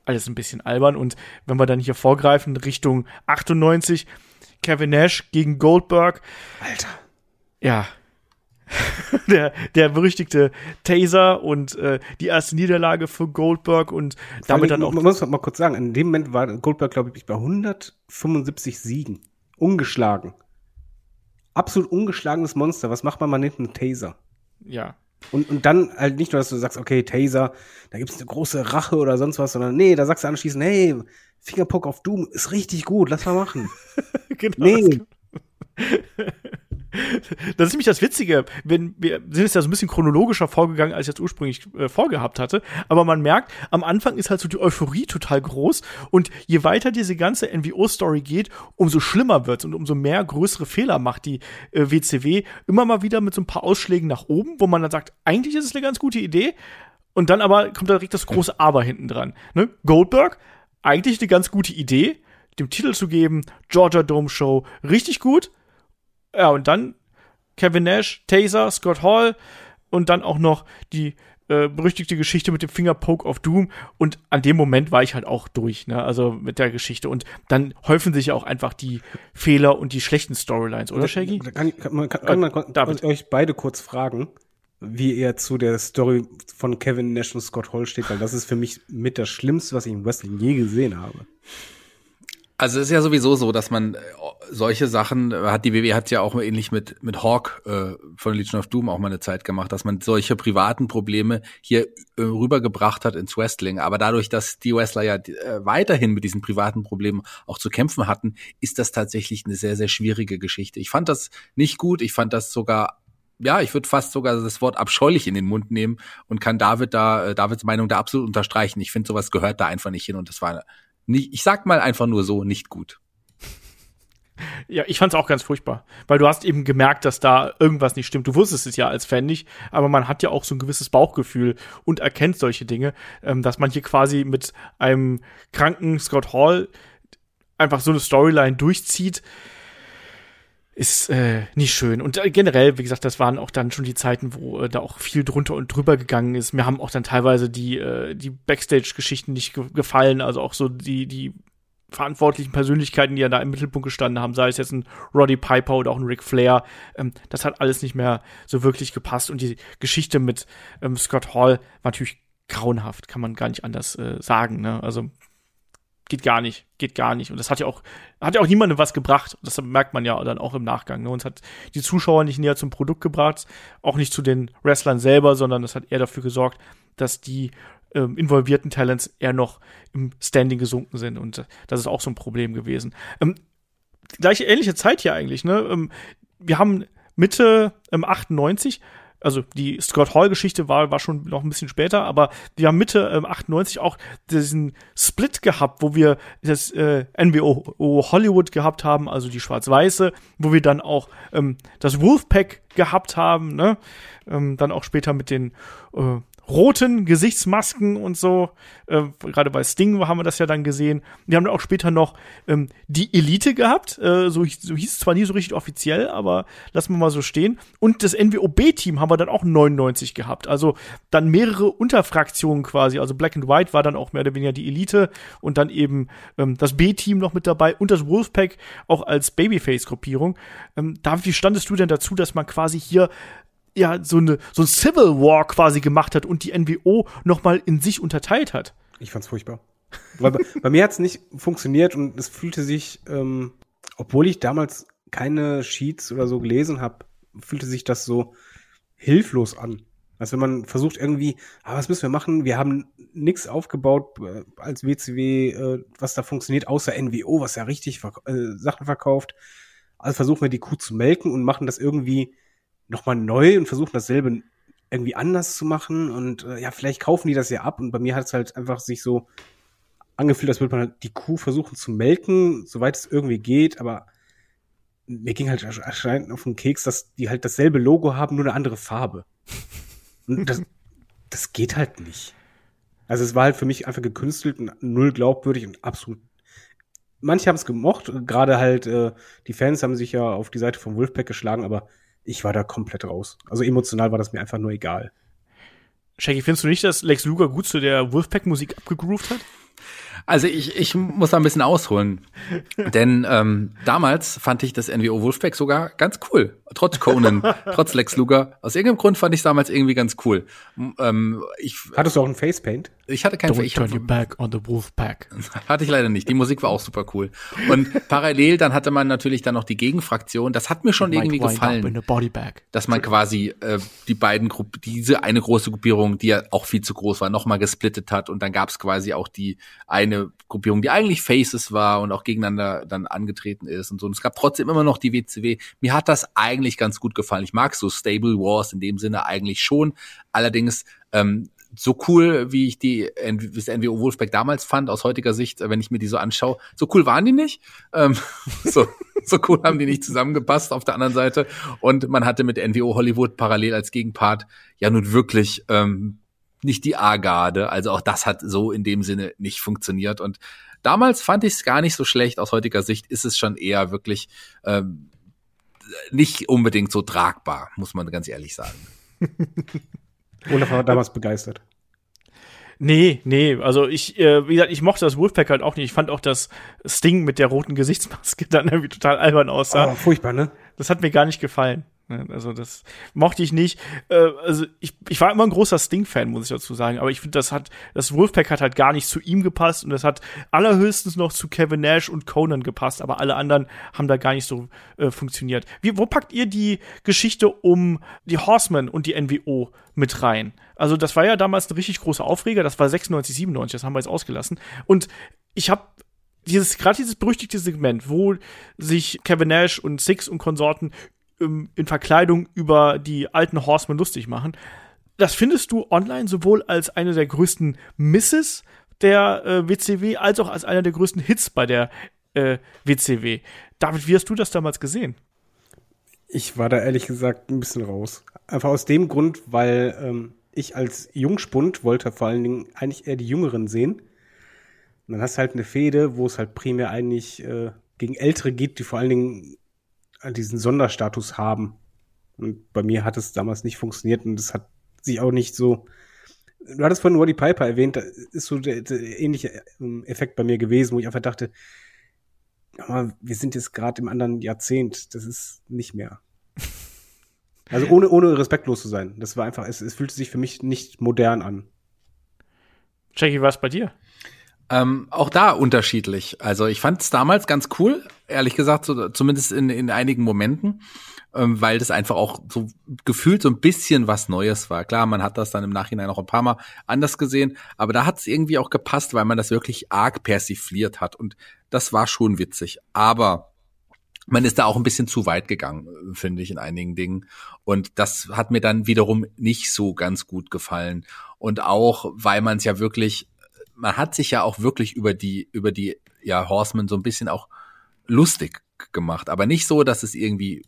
Alles ein bisschen albern und wenn wir dann hier vorgreifen Richtung 98, Kevin Nash gegen Goldberg. Alter. Ja. der, der berüchtigte Taser und äh, die erste Niederlage für Goldberg und damit dann auch. Man muss mal kurz sagen, in dem Moment war Goldberg, glaube ich, bei 175 Siegen. Ungeschlagen. Absolut ungeschlagenes Monster. Was macht man mal mit einem Taser? Ja. Und, und dann halt nicht nur, dass du sagst, okay, Taser, da gibt's eine große Rache oder sonst was, sondern nee, da sagst du anschließend, hey, Fingerpoke auf Doom ist richtig gut, lass mal machen. genau. Nee, Das ist nämlich das Witzige, wenn wir sind jetzt ja so ein bisschen chronologischer vorgegangen, als ich jetzt ursprünglich äh, vorgehabt hatte, aber man merkt, am Anfang ist halt so die Euphorie total groß und je weiter diese ganze NWO-Story geht, umso schlimmer wird's und umso mehr größere Fehler macht die äh, WCW immer mal wieder mit so ein paar Ausschlägen nach oben, wo man dann sagt, eigentlich ist es eine ganz gute Idee und dann aber kommt da direkt das große Aber hinten dran. Ne? Goldberg, eigentlich eine ganz gute Idee, dem Titel zu geben, Georgia Dome Show, richtig gut. Ja, und dann Kevin Nash, Taser, Scott Hall und dann auch noch die äh, berüchtigte Geschichte mit dem Fingerpoke of Doom. Und an dem Moment war ich halt auch durch, ne? Also mit der Geschichte. Und dann häufen sich ja auch einfach die Fehler und die schlechten Storylines, oder Shaggy? Kann, kann, man, kann, kann man kann, David. euch beide kurz fragen, wie ihr zu der Story von Kevin Nash und Scott Hall steht, weil das ist für mich mit das Schlimmste, was ich im Wrestling je gesehen habe. Also es ist ja sowieso so, dass man äh, solche Sachen äh, hat die WWE hat ja auch ähnlich mit mit Hawk äh, von Legion of Doom auch mal eine Zeit gemacht, dass man solche privaten Probleme hier äh, rübergebracht hat ins Wrestling. Aber dadurch, dass die Wrestler ja äh, weiterhin mit diesen privaten Problemen auch zu kämpfen hatten, ist das tatsächlich eine sehr sehr schwierige Geschichte. Ich fand das nicht gut. Ich fand das sogar ja, ich würde fast sogar das Wort abscheulich in den Mund nehmen und kann David da, äh, Davids Meinung da absolut unterstreichen. Ich finde, sowas gehört da einfach nicht hin und das war ich sag mal einfach nur so, nicht gut. Ja, ich fand's auch ganz furchtbar, weil du hast eben gemerkt, dass da irgendwas nicht stimmt. Du wusstest es ja als Fan nicht, aber man hat ja auch so ein gewisses Bauchgefühl und erkennt solche Dinge, ähm, dass man hier quasi mit einem kranken Scott Hall einfach so eine Storyline durchzieht, ist äh, nicht schön. Und äh, generell, wie gesagt, das waren auch dann schon die Zeiten, wo äh, da auch viel drunter und drüber gegangen ist. Mir haben auch dann teilweise die, äh, die Backstage-Geschichten nicht ge gefallen, also auch so die, die verantwortlichen Persönlichkeiten, die ja da im Mittelpunkt gestanden haben, sei es jetzt ein Roddy Piper oder auch ein Ric Flair, ähm, das hat alles nicht mehr so wirklich gepasst. Und die Geschichte mit ähm, Scott Hall war natürlich grauenhaft, kann man gar nicht anders äh, sagen. Ne? Also geht gar nicht, geht gar nicht. Und das hat ja auch, hat ja auch niemandem was gebracht. Das merkt man ja dann auch im Nachgang. Ne? Uns hat die Zuschauer nicht näher zum Produkt gebracht, auch nicht zu den Wrestlern selber, sondern das hat eher dafür gesorgt, dass die ähm, involvierten Talents eher noch im Standing gesunken sind. Und das ist auch so ein Problem gewesen. Ähm, gleiche ähnliche Zeit hier eigentlich, ne? Ähm, wir haben Mitte ähm, 98 also die Scott Hall-Geschichte war, war schon noch ein bisschen später, aber wir haben Mitte ähm, 98 auch diesen Split gehabt, wo wir das äh, NWO Hollywood gehabt haben, also die Schwarz-Weiße, wo wir dann auch ähm, das Wolfpack gehabt haben, ne? Ähm, dann auch später mit den äh, roten Gesichtsmasken und so. Äh, Gerade bei Sting haben wir das ja dann gesehen. Wir haben dann auch später noch ähm, die Elite gehabt. Äh, so, so hieß es zwar nie so richtig offiziell, aber lassen wir mal so stehen. Und das NWOB-Team haben wir dann auch 99 gehabt. Also dann mehrere Unterfraktionen quasi. Also Black and White war dann auch mehr oder weniger die Elite und dann eben ähm, das B-Team noch mit dabei und das Wolfpack auch als Babyface-Gruppierung. Ähm, David, wie standest du denn dazu, dass man quasi hier ja so eine so ein Civil War quasi gemacht hat und die NWO noch mal in sich unterteilt hat. Ich fand's furchtbar. Weil bei, bei mir hat's nicht funktioniert und es fühlte sich, ähm, obwohl ich damals keine Sheets oder so gelesen habe, fühlte sich das so hilflos an. Als wenn man versucht irgendwie, ah, was müssen wir machen? Wir haben nichts aufgebaut äh, als WCW, äh, was da funktioniert, außer NWO, was ja richtig verk äh, Sachen verkauft. Also versuchen wir die Kuh zu melken und machen das irgendwie nochmal neu und versuchen dasselbe irgendwie anders zu machen und äh, ja, vielleicht kaufen die das ja ab und bei mir hat es halt einfach sich so angefühlt, als würde man halt die Kuh versuchen zu melken, soweit es irgendwie geht, aber mir ging halt erscheint auf den Keks, dass die halt dasselbe Logo haben, nur eine andere Farbe. Und das, das geht halt nicht. Also es war halt für mich einfach gekünstelt und null glaubwürdig und absolut. Manche haben es gemocht, gerade halt äh, die Fans haben sich ja auf die Seite von Wolfpack geschlagen, aber ich war da komplett raus. Also emotional war das mir einfach nur egal. Shaggy, findest du nicht, dass Lex Luger gut zu der Wolfpack-Musik abgegroovt hat? Also ich, ich muss da ein bisschen ausholen. Denn ähm, damals fand ich das NWO Wolfpack sogar ganz cool. Trotz Conan, trotz Lex Luger. Aus irgendeinem Grund fand ich es damals irgendwie ganz cool. Ähm, ich, Hattest du auch ein Facepaint? Ich hatte kein Don't ich turn your back on the Wolfpack. Hatte ich leider nicht. Die Musik war auch super cool. Und parallel dann hatte man natürlich dann noch die Gegenfraktion. Das hat mir schon irgendwie gefallen. Dass man quasi äh, die beiden Gruppen, diese eine große Gruppierung, die ja auch viel zu groß war, nochmal gesplittet hat. Und dann gab es quasi auch die eine Gruppierung, die eigentlich Faces war und auch gegeneinander dann angetreten ist und so. Und es gab trotzdem immer noch die WCW. Mir hat das eigentlich ganz gut gefallen. Ich mag so Stable Wars in dem Sinne eigentlich schon. Allerdings ähm, so cool, wie ich die das NWO Wolfpack damals fand, aus heutiger Sicht, wenn ich mir die so anschaue, so cool waren die nicht. Ähm, so, so cool haben die nicht zusammengepasst auf der anderen Seite. Und man hatte mit NWO Hollywood parallel als Gegenpart ja nun wirklich ähm, nicht die A-Garde. Also auch das hat so in dem Sinne nicht funktioniert. Und damals fand ich es gar nicht so schlecht. Aus heutiger Sicht ist es schon eher wirklich ähm, nicht unbedingt so tragbar, muss man ganz ehrlich sagen. Olaf war damals begeistert. Nee, nee, also ich, äh, wie gesagt, ich mochte das Wolfpack halt auch nicht. Ich fand auch, dass Sting mit der roten Gesichtsmaske dann irgendwie total albern aussah. Oh, furchtbar, ne? Das hat mir gar nicht gefallen. Also das mochte ich nicht. Äh, also ich, ich war immer ein großer Sting-Fan, muss ich dazu sagen. Aber ich finde, das hat, das Wolfpack hat halt gar nicht zu ihm gepasst und das hat allerhöchstens noch zu Kevin Nash und Conan gepasst. Aber alle anderen haben da gar nicht so äh, funktioniert. Wie, wo packt ihr die Geschichte um die Horsemen und die NWO mit rein? Also das war ja damals ein richtig großer Aufreger. Das war 96, 97. Das haben wir jetzt ausgelassen. Und ich habe dieses gerade dieses berüchtigte Segment, wo sich Kevin Nash und Six und Konsorten in Verkleidung über die alten Horsemen lustig machen. Das findest du online sowohl als eine der größten Misses der äh, WCW als auch als einer der größten Hits bei der äh, WCW. David, wie hast du das damals gesehen? Ich war da ehrlich gesagt ein bisschen raus. Einfach aus dem Grund, weil ähm, ich als Jungspund wollte vor allen Dingen eigentlich eher die Jüngeren sehen. Und dann hast du halt eine Fehde, wo es halt primär eigentlich äh, gegen Ältere geht, die vor allen Dingen diesen Sonderstatus haben. Und bei mir hat es damals nicht funktioniert und es hat sich auch nicht so. Du hattest vorhin Roddy Piper erwähnt, da ist so der, der ähnliche ähm, Effekt bei mir gewesen, wo ich einfach dachte, aber wir sind jetzt gerade im anderen Jahrzehnt, das ist nicht mehr. Also ohne, ohne respektlos zu sein. Das war einfach, es, es fühlte sich für mich nicht modern an. Jackie, was bei dir? Ähm, auch da unterschiedlich. Also ich fand es damals ganz cool, ehrlich gesagt, so, zumindest in, in einigen Momenten, ähm, weil das einfach auch so gefühlt so ein bisschen was Neues war. Klar, man hat das dann im Nachhinein auch ein paar Mal anders gesehen, aber da hat es irgendwie auch gepasst, weil man das wirklich arg persifliert hat und das war schon witzig. Aber man ist da auch ein bisschen zu weit gegangen, finde ich, in einigen Dingen. Und das hat mir dann wiederum nicht so ganz gut gefallen. Und auch, weil man es ja wirklich man hat sich ja auch wirklich über die, über die, ja, Horsemen so ein bisschen auch lustig gemacht. Aber nicht so, dass es irgendwie,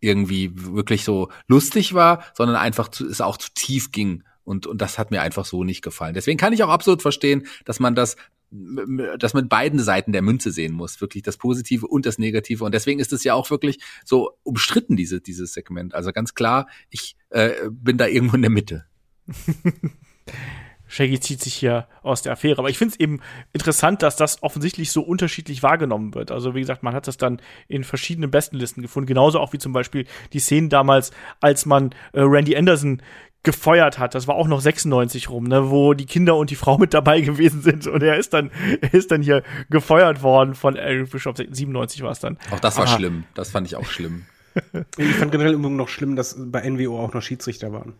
irgendwie wirklich so lustig war, sondern einfach zu, es auch zu tief ging, Und, und das hat mir einfach so nicht gefallen. Deswegen kann ich auch absolut verstehen, dass man das dass man beiden Seiten der Münze sehen muss, wirklich das Positive und das Negative. Und deswegen ist es ja auch wirklich so umstritten, diese, dieses Segment. Also ganz klar, ich äh, bin da irgendwo in der Mitte. Shaggy zieht sich hier aus der Affäre. Aber ich finde es eben interessant, dass das offensichtlich so unterschiedlich wahrgenommen wird. Also wie gesagt, man hat das dann in verschiedenen Bestenlisten gefunden. Genauso auch wie zum Beispiel die Szenen damals, als man äh, Randy Anderson gefeuert hat. Das war auch noch 96 rum, ne, wo die Kinder und die Frau mit dabei gewesen sind und er ist dann er ist dann hier gefeuert worden von Eric Bischoff 97 war es dann. Auch das war Aha. schlimm. Das fand ich auch schlimm. ich fand generell immer noch schlimm, dass bei NWO auch noch Schiedsrichter waren.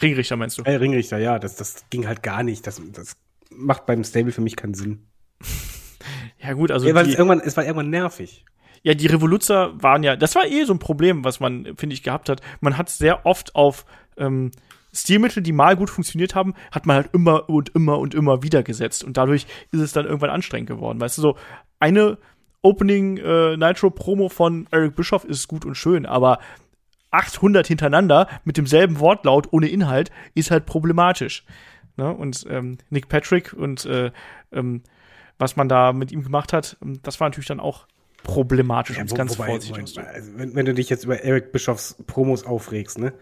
Ringrichter meinst du? Äh, Ringrichter, ja, das, das ging halt gar nicht. Das, das macht beim Stable für mich keinen Sinn. ja, gut, also. Ja, weil es, irgendwann, es war irgendwann nervig. Ja, die Revoluzer waren ja, das war eh so ein Problem, was man, finde ich, gehabt hat. Man hat sehr oft auf ähm, Stilmittel, die mal gut funktioniert haben, hat man halt immer und immer und immer wieder gesetzt. Und dadurch ist es dann irgendwann anstrengend geworden. Weißt du, so eine Opening äh, Nitro Promo von Eric Bischoff ist gut und schön, aber 800 hintereinander mit demselben Wortlaut ohne Inhalt ist halt problematisch. Ne? Und ähm, Nick Patrick und äh, ähm, was man da mit ihm gemacht hat, ähm, das war natürlich dann auch problematisch, ja, es ganz vorsichtig zu also, wenn, wenn, du dich jetzt über Eric Bischofs Promos aufregst, ne?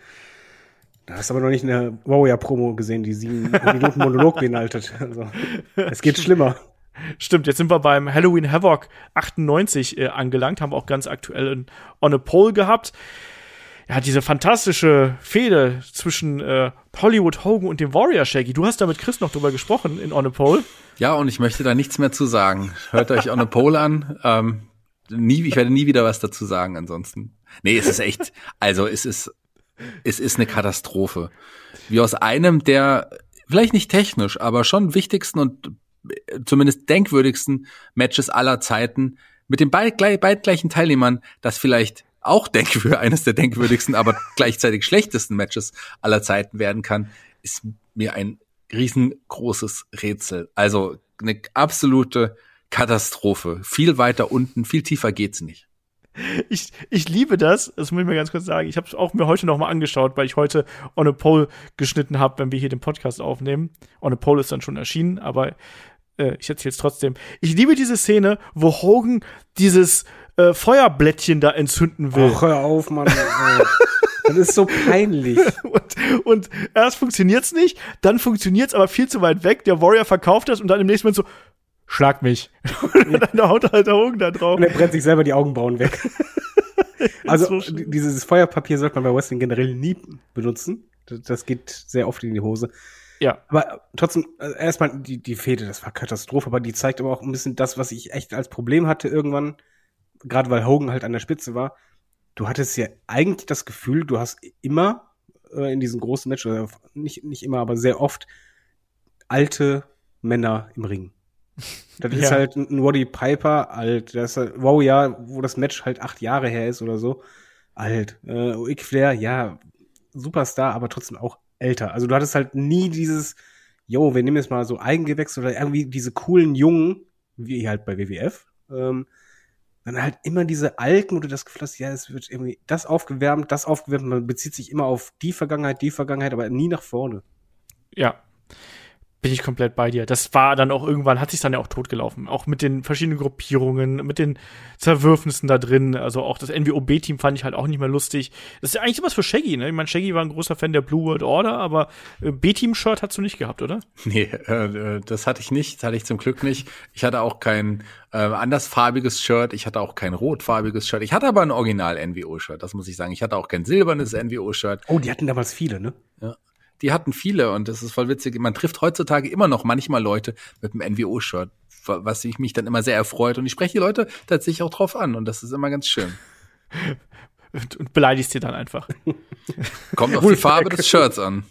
Da hast du aber noch nicht eine Warrior-Promo gesehen, die sieben Minuten Monolog beinhaltet. Also, es geht schlimmer. Stimmt, jetzt sind wir beim Halloween Havoc 98 äh, angelangt, haben wir auch ganz aktuell in On a Pole gehabt ja, diese fantastische Fehde zwischen äh, Hollywood Hogan und dem Warrior Shaggy. Du hast da mit Chris noch drüber gesprochen in On a Pole. Ja, und ich möchte da nichts mehr zu sagen. Hört euch On a Pole an. Ähm, nie, ich werde nie wieder was dazu sagen ansonsten. Nee, es ist echt, also es ist, es ist eine Katastrophe. Wie aus einem der, vielleicht nicht technisch, aber schon wichtigsten und äh, zumindest denkwürdigsten Matches aller Zeiten mit den beid, beid gleichen Teilnehmern, das vielleicht auch denkwürdig, eines der denkwürdigsten, aber gleichzeitig schlechtesten Matches aller Zeiten werden kann, ist mir ein riesengroßes Rätsel. Also eine absolute Katastrophe. Viel weiter unten, viel tiefer geht's nicht. Ich, ich liebe das, das muss ich mir ganz kurz sagen. Ich habe es auch mir heute noch mal angeschaut, weil ich heute On a Pole geschnitten habe, wenn wir hier den Podcast aufnehmen. On a Pole ist dann schon erschienen, aber äh, ich erzähle es trotzdem. Ich liebe diese Szene, wo Hogan dieses äh, Feuerblättchen da entzünden will. Ach, hör auf, Mann. das ist so peinlich. und, und erst funktioniert's nicht, dann funktioniert's aber viel zu weit weg. Der Warrior verkauft das und dann im nächsten Moment so, schlag mich. und dann haut halt der Hogan da drauf. Und er brennt sich selber die Augenbrauen weg. also so dieses Feuerpapier sollte man bei Wrestling generell nie benutzen. Das geht sehr oft in die Hose. Ja. Aber trotzdem, also erstmal die, die Fehde, das war Katastrophe, aber die zeigt aber auch ein bisschen das, was ich echt als Problem hatte irgendwann gerade weil Hogan halt an der Spitze war, du hattest ja eigentlich das Gefühl, du hast immer äh, in diesen großen Matches, oder nicht, nicht immer, aber sehr oft alte Männer im Ring. Das ja. ist halt ein Roddy Piper alt, das ist halt, wow, ja, wo das Match halt acht Jahre her ist oder so, alt. Äh, Flair, ja, Superstar, aber trotzdem auch älter. Also du hattest halt nie dieses, yo, wir nehmen jetzt mal so Eigengewächs oder irgendwie diese coolen Jungen, wie halt bei WWF, ähm, dann halt immer diese alten, wo du das Gefühl hast, ja, es wird irgendwie das aufgewärmt, das aufgewärmt, man bezieht sich immer auf die Vergangenheit, die Vergangenheit, aber nie nach vorne. Ja, bin ich komplett bei dir. Das war dann auch irgendwann, hat sich dann ja auch totgelaufen. Auch mit den verschiedenen Gruppierungen, mit den Zerwürfnissen da drin. Also auch das NWO-B-Team fand ich halt auch nicht mehr lustig. Das ist ja eigentlich sowas für Shaggy, ne? Ich meine, Shaggy war ein großer Fan der Blue World Order, aber äh, B-Team-Shirt hast du nicht gehabt, oder? Nee, äh, äh, das hatte ich nicht. Das hatte ich zum Glück nicht. Ich hatte auch kein äh, andersfarbiges Shirt. Ich hatte auch kein rotfarbiges Shirt. Ich hatte aber ein Original-NWO-Shirt, das muss ich sagen. Ich hatte auch kein silbernes NWO-Shirt. Oh, die hatten damals viele, ne? Ja die hatten viele und das ist voll witzig. Man trifft heutzutage immer noch manchmal Leute mit einem NWO-Shirt, was ich mich dann immer sehr erfreut und ich spreche die Leute tatsächlich auch drauf an und das ist immer ganz schön. und beleidigst dir dann einfach. Kommt auf die Farbe des Shirts an.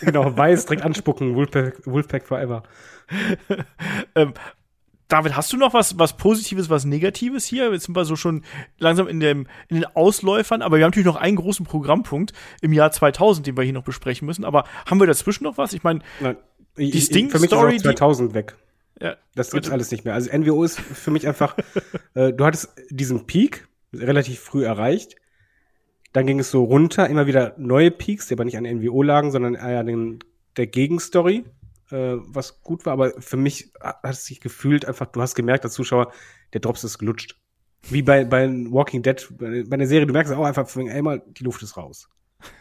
Genau, weiß direkt anspucken, Wolfpack, Wolfpack forever. ähm, David, hast du noch was, was Positives, was Negatives hier? Jetzt sind wir so schon langsam in, dem, in den Ausläufern, aber wir haben natürlich noch einen großen Programmpunkt im Jahr 2000, den wir hier noch besprechen müssen. Aber haben wir dazwischen noch was? Ich meine, die Sting-Story. 2000 weg. Ja, das gibt's alles nicht mehr. Also NWO ist für mich einfach, äh, du hattest diesen Peak relativ früh erreicht. Dann ging es so runter, immer wieder neue Peaks, die aber nicht an NWO lagen, sondern eher den, der Gegenstory, äh, was gut war. Aber für mich hat es sich gefühlt einfach, du hast gemerkt als Zuschauer, der Drops ist gelutscht. Wie bei, bei Walking Dead, bei, der Serie, du merkst auch einfach, einmal, die Luft ist raus.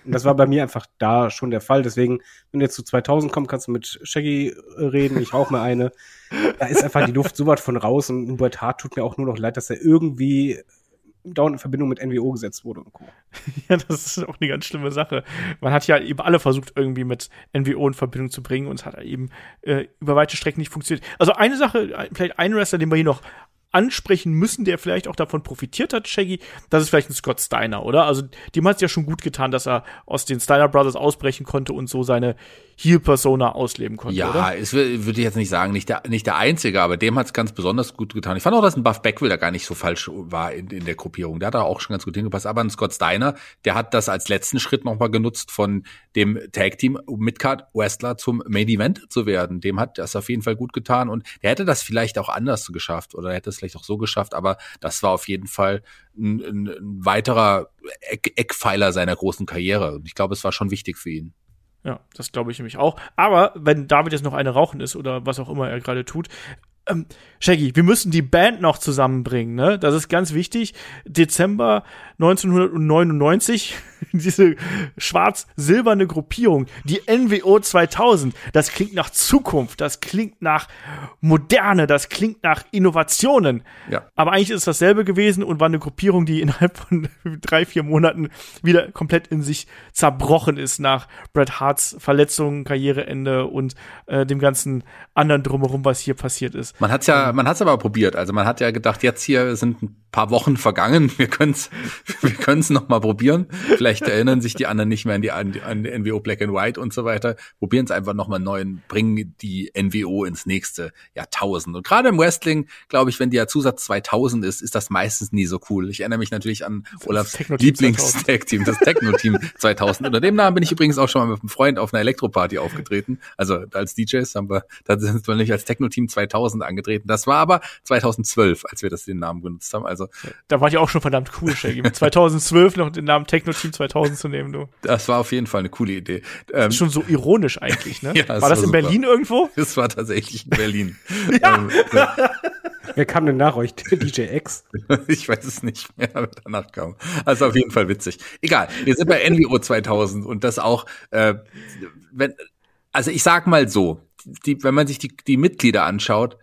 Und das war bei mir einfach da schon der Fall. Deswegen, wenn du jetzt zu 2000 kommst, kannst du mit Shaggy äh, reden. Ich rauche mal eine. Da ist einfach die Luft so weit von raus. Und Hubert Hart tut mir auch nur noch leid, dass er irgendwie dauernd in Verbindung mit NWO gesetzt wurde und Co. Ja, das ist auch eine ganz schlimme Sache. Man hat ja eben alle versucht, irgendwie mit NWO in Verbindung zu bringen und es hat eben äh, über weite Strecken nicht funktioniert. Also eine Sache, vielleicht ein Wrestler, den wir hier noch ansprechen müssen, der vielleicht auch davon profitiert hat, Shaggy, das ist vielleicht ein Scott Steiner, oder? Also dem hat es ja schon gut getan, dass er aus den Steiner Brothers ausbrechen konnte und so seine Heel-Persona ausleben konnte, ja, oder? es würde ich jetzt nicht sagen, nicht der, nicht der Einzige, aber dem hat es ganz besonders gut getan. Ich fand auch, dass ein Buff Beckwell da gar nicht so falsch war in, in der Gruppierung. Der hat da auch schon ganz gut hingepasst. Aber ein Scott Steiner, der hat das als letzten Schritt nochmal genutzt, von dem Tag-Team Midcard Wrestler zum Main Event zu werden. Dem hat das auf jeden Fall gut getan und der hätte das vielleicht auch anders geschafft oder hätte es vielleicht auch so geschafft, aber das war auf jeden Fall ein, ein, ein weiterer Eck, Eckpfeiler seiner großen Karriere. Und ich glaube, es war schon wichtig für ihn. Ja, das glaube ich nämlich auch. Aber wenn David jetzt noch eine rauchen ist oder was auch immer er gerade tut, ähm, Shaggy, wir müssen die Band noch zusammenbringen, ne? Das ist ganz wichtig. Dezember 1999, diese schwarz-silberne Gruppierung, die NWO 2000, das klingt nach Zukunft, das klingt nach Moderne, das klingt nach Innovationen. Ja. Aber eigentlich ist es dasselbe gewesen und war eine Gruppierung, die innerhalb von drei, vier Monaten wieder komplett in sich zerbrochen ist nach Bret Harts Verletzungen, Karriereende und äh, dem ganzen anderen drumherum, was hier passiert ist. Man hat's ja, man hat's aber probiert. Also man hat ja gedacht, jetzt hier sind ein paar Wochen vergangen, wir können's, wir können's noch mal probieren. Vielleicht erinnern sich die anderen nicht mehr an die, an die, an NWO Black and White und so weiter. Probieren es einfach noch mal neu und bringen die NWO ins nächste Jahrtausend. Und gerade im Wrestling, glaube ich, wenn der Zusatz 2000 ist, ist das meistens nie so cool. Ich erinnere mich natürlich an Olafs Lieblings-Tag-Team, das Techno-Team 2000. Unter dem Namen bin ich übrigens auch schon mal mit einem Freund auf einer Elektroparty aufgetreten. Also als DJs haben wir, da sind wir nicht als Techno-Team 2000 angetreten. Das war aber 2012, als wir das den Namen genutzt haben. Also Da war ich auch schon verdammt cool, Shaggy. Mit 2012 noch den Namen Techno Team 2000 zu nehmen, du. das war auf jeden Fall eine coole Idee. Ähm, Ist schon so ironisch eigentlich, ne? Ja, das war das war in super. Berlin irgendwo? das war tatsächlich in Berlin. ähm, ja. Wer kam denn nach euch? DJ X? Ich weiß es nicht mehr, wer danach kam. Also auf jeden Fall witzig. Egal, wir sind bei NWO 2000 und das auch, äh, wenn, also ich sag mal so, die, wenn man sich die, die Mitglieder anschaut,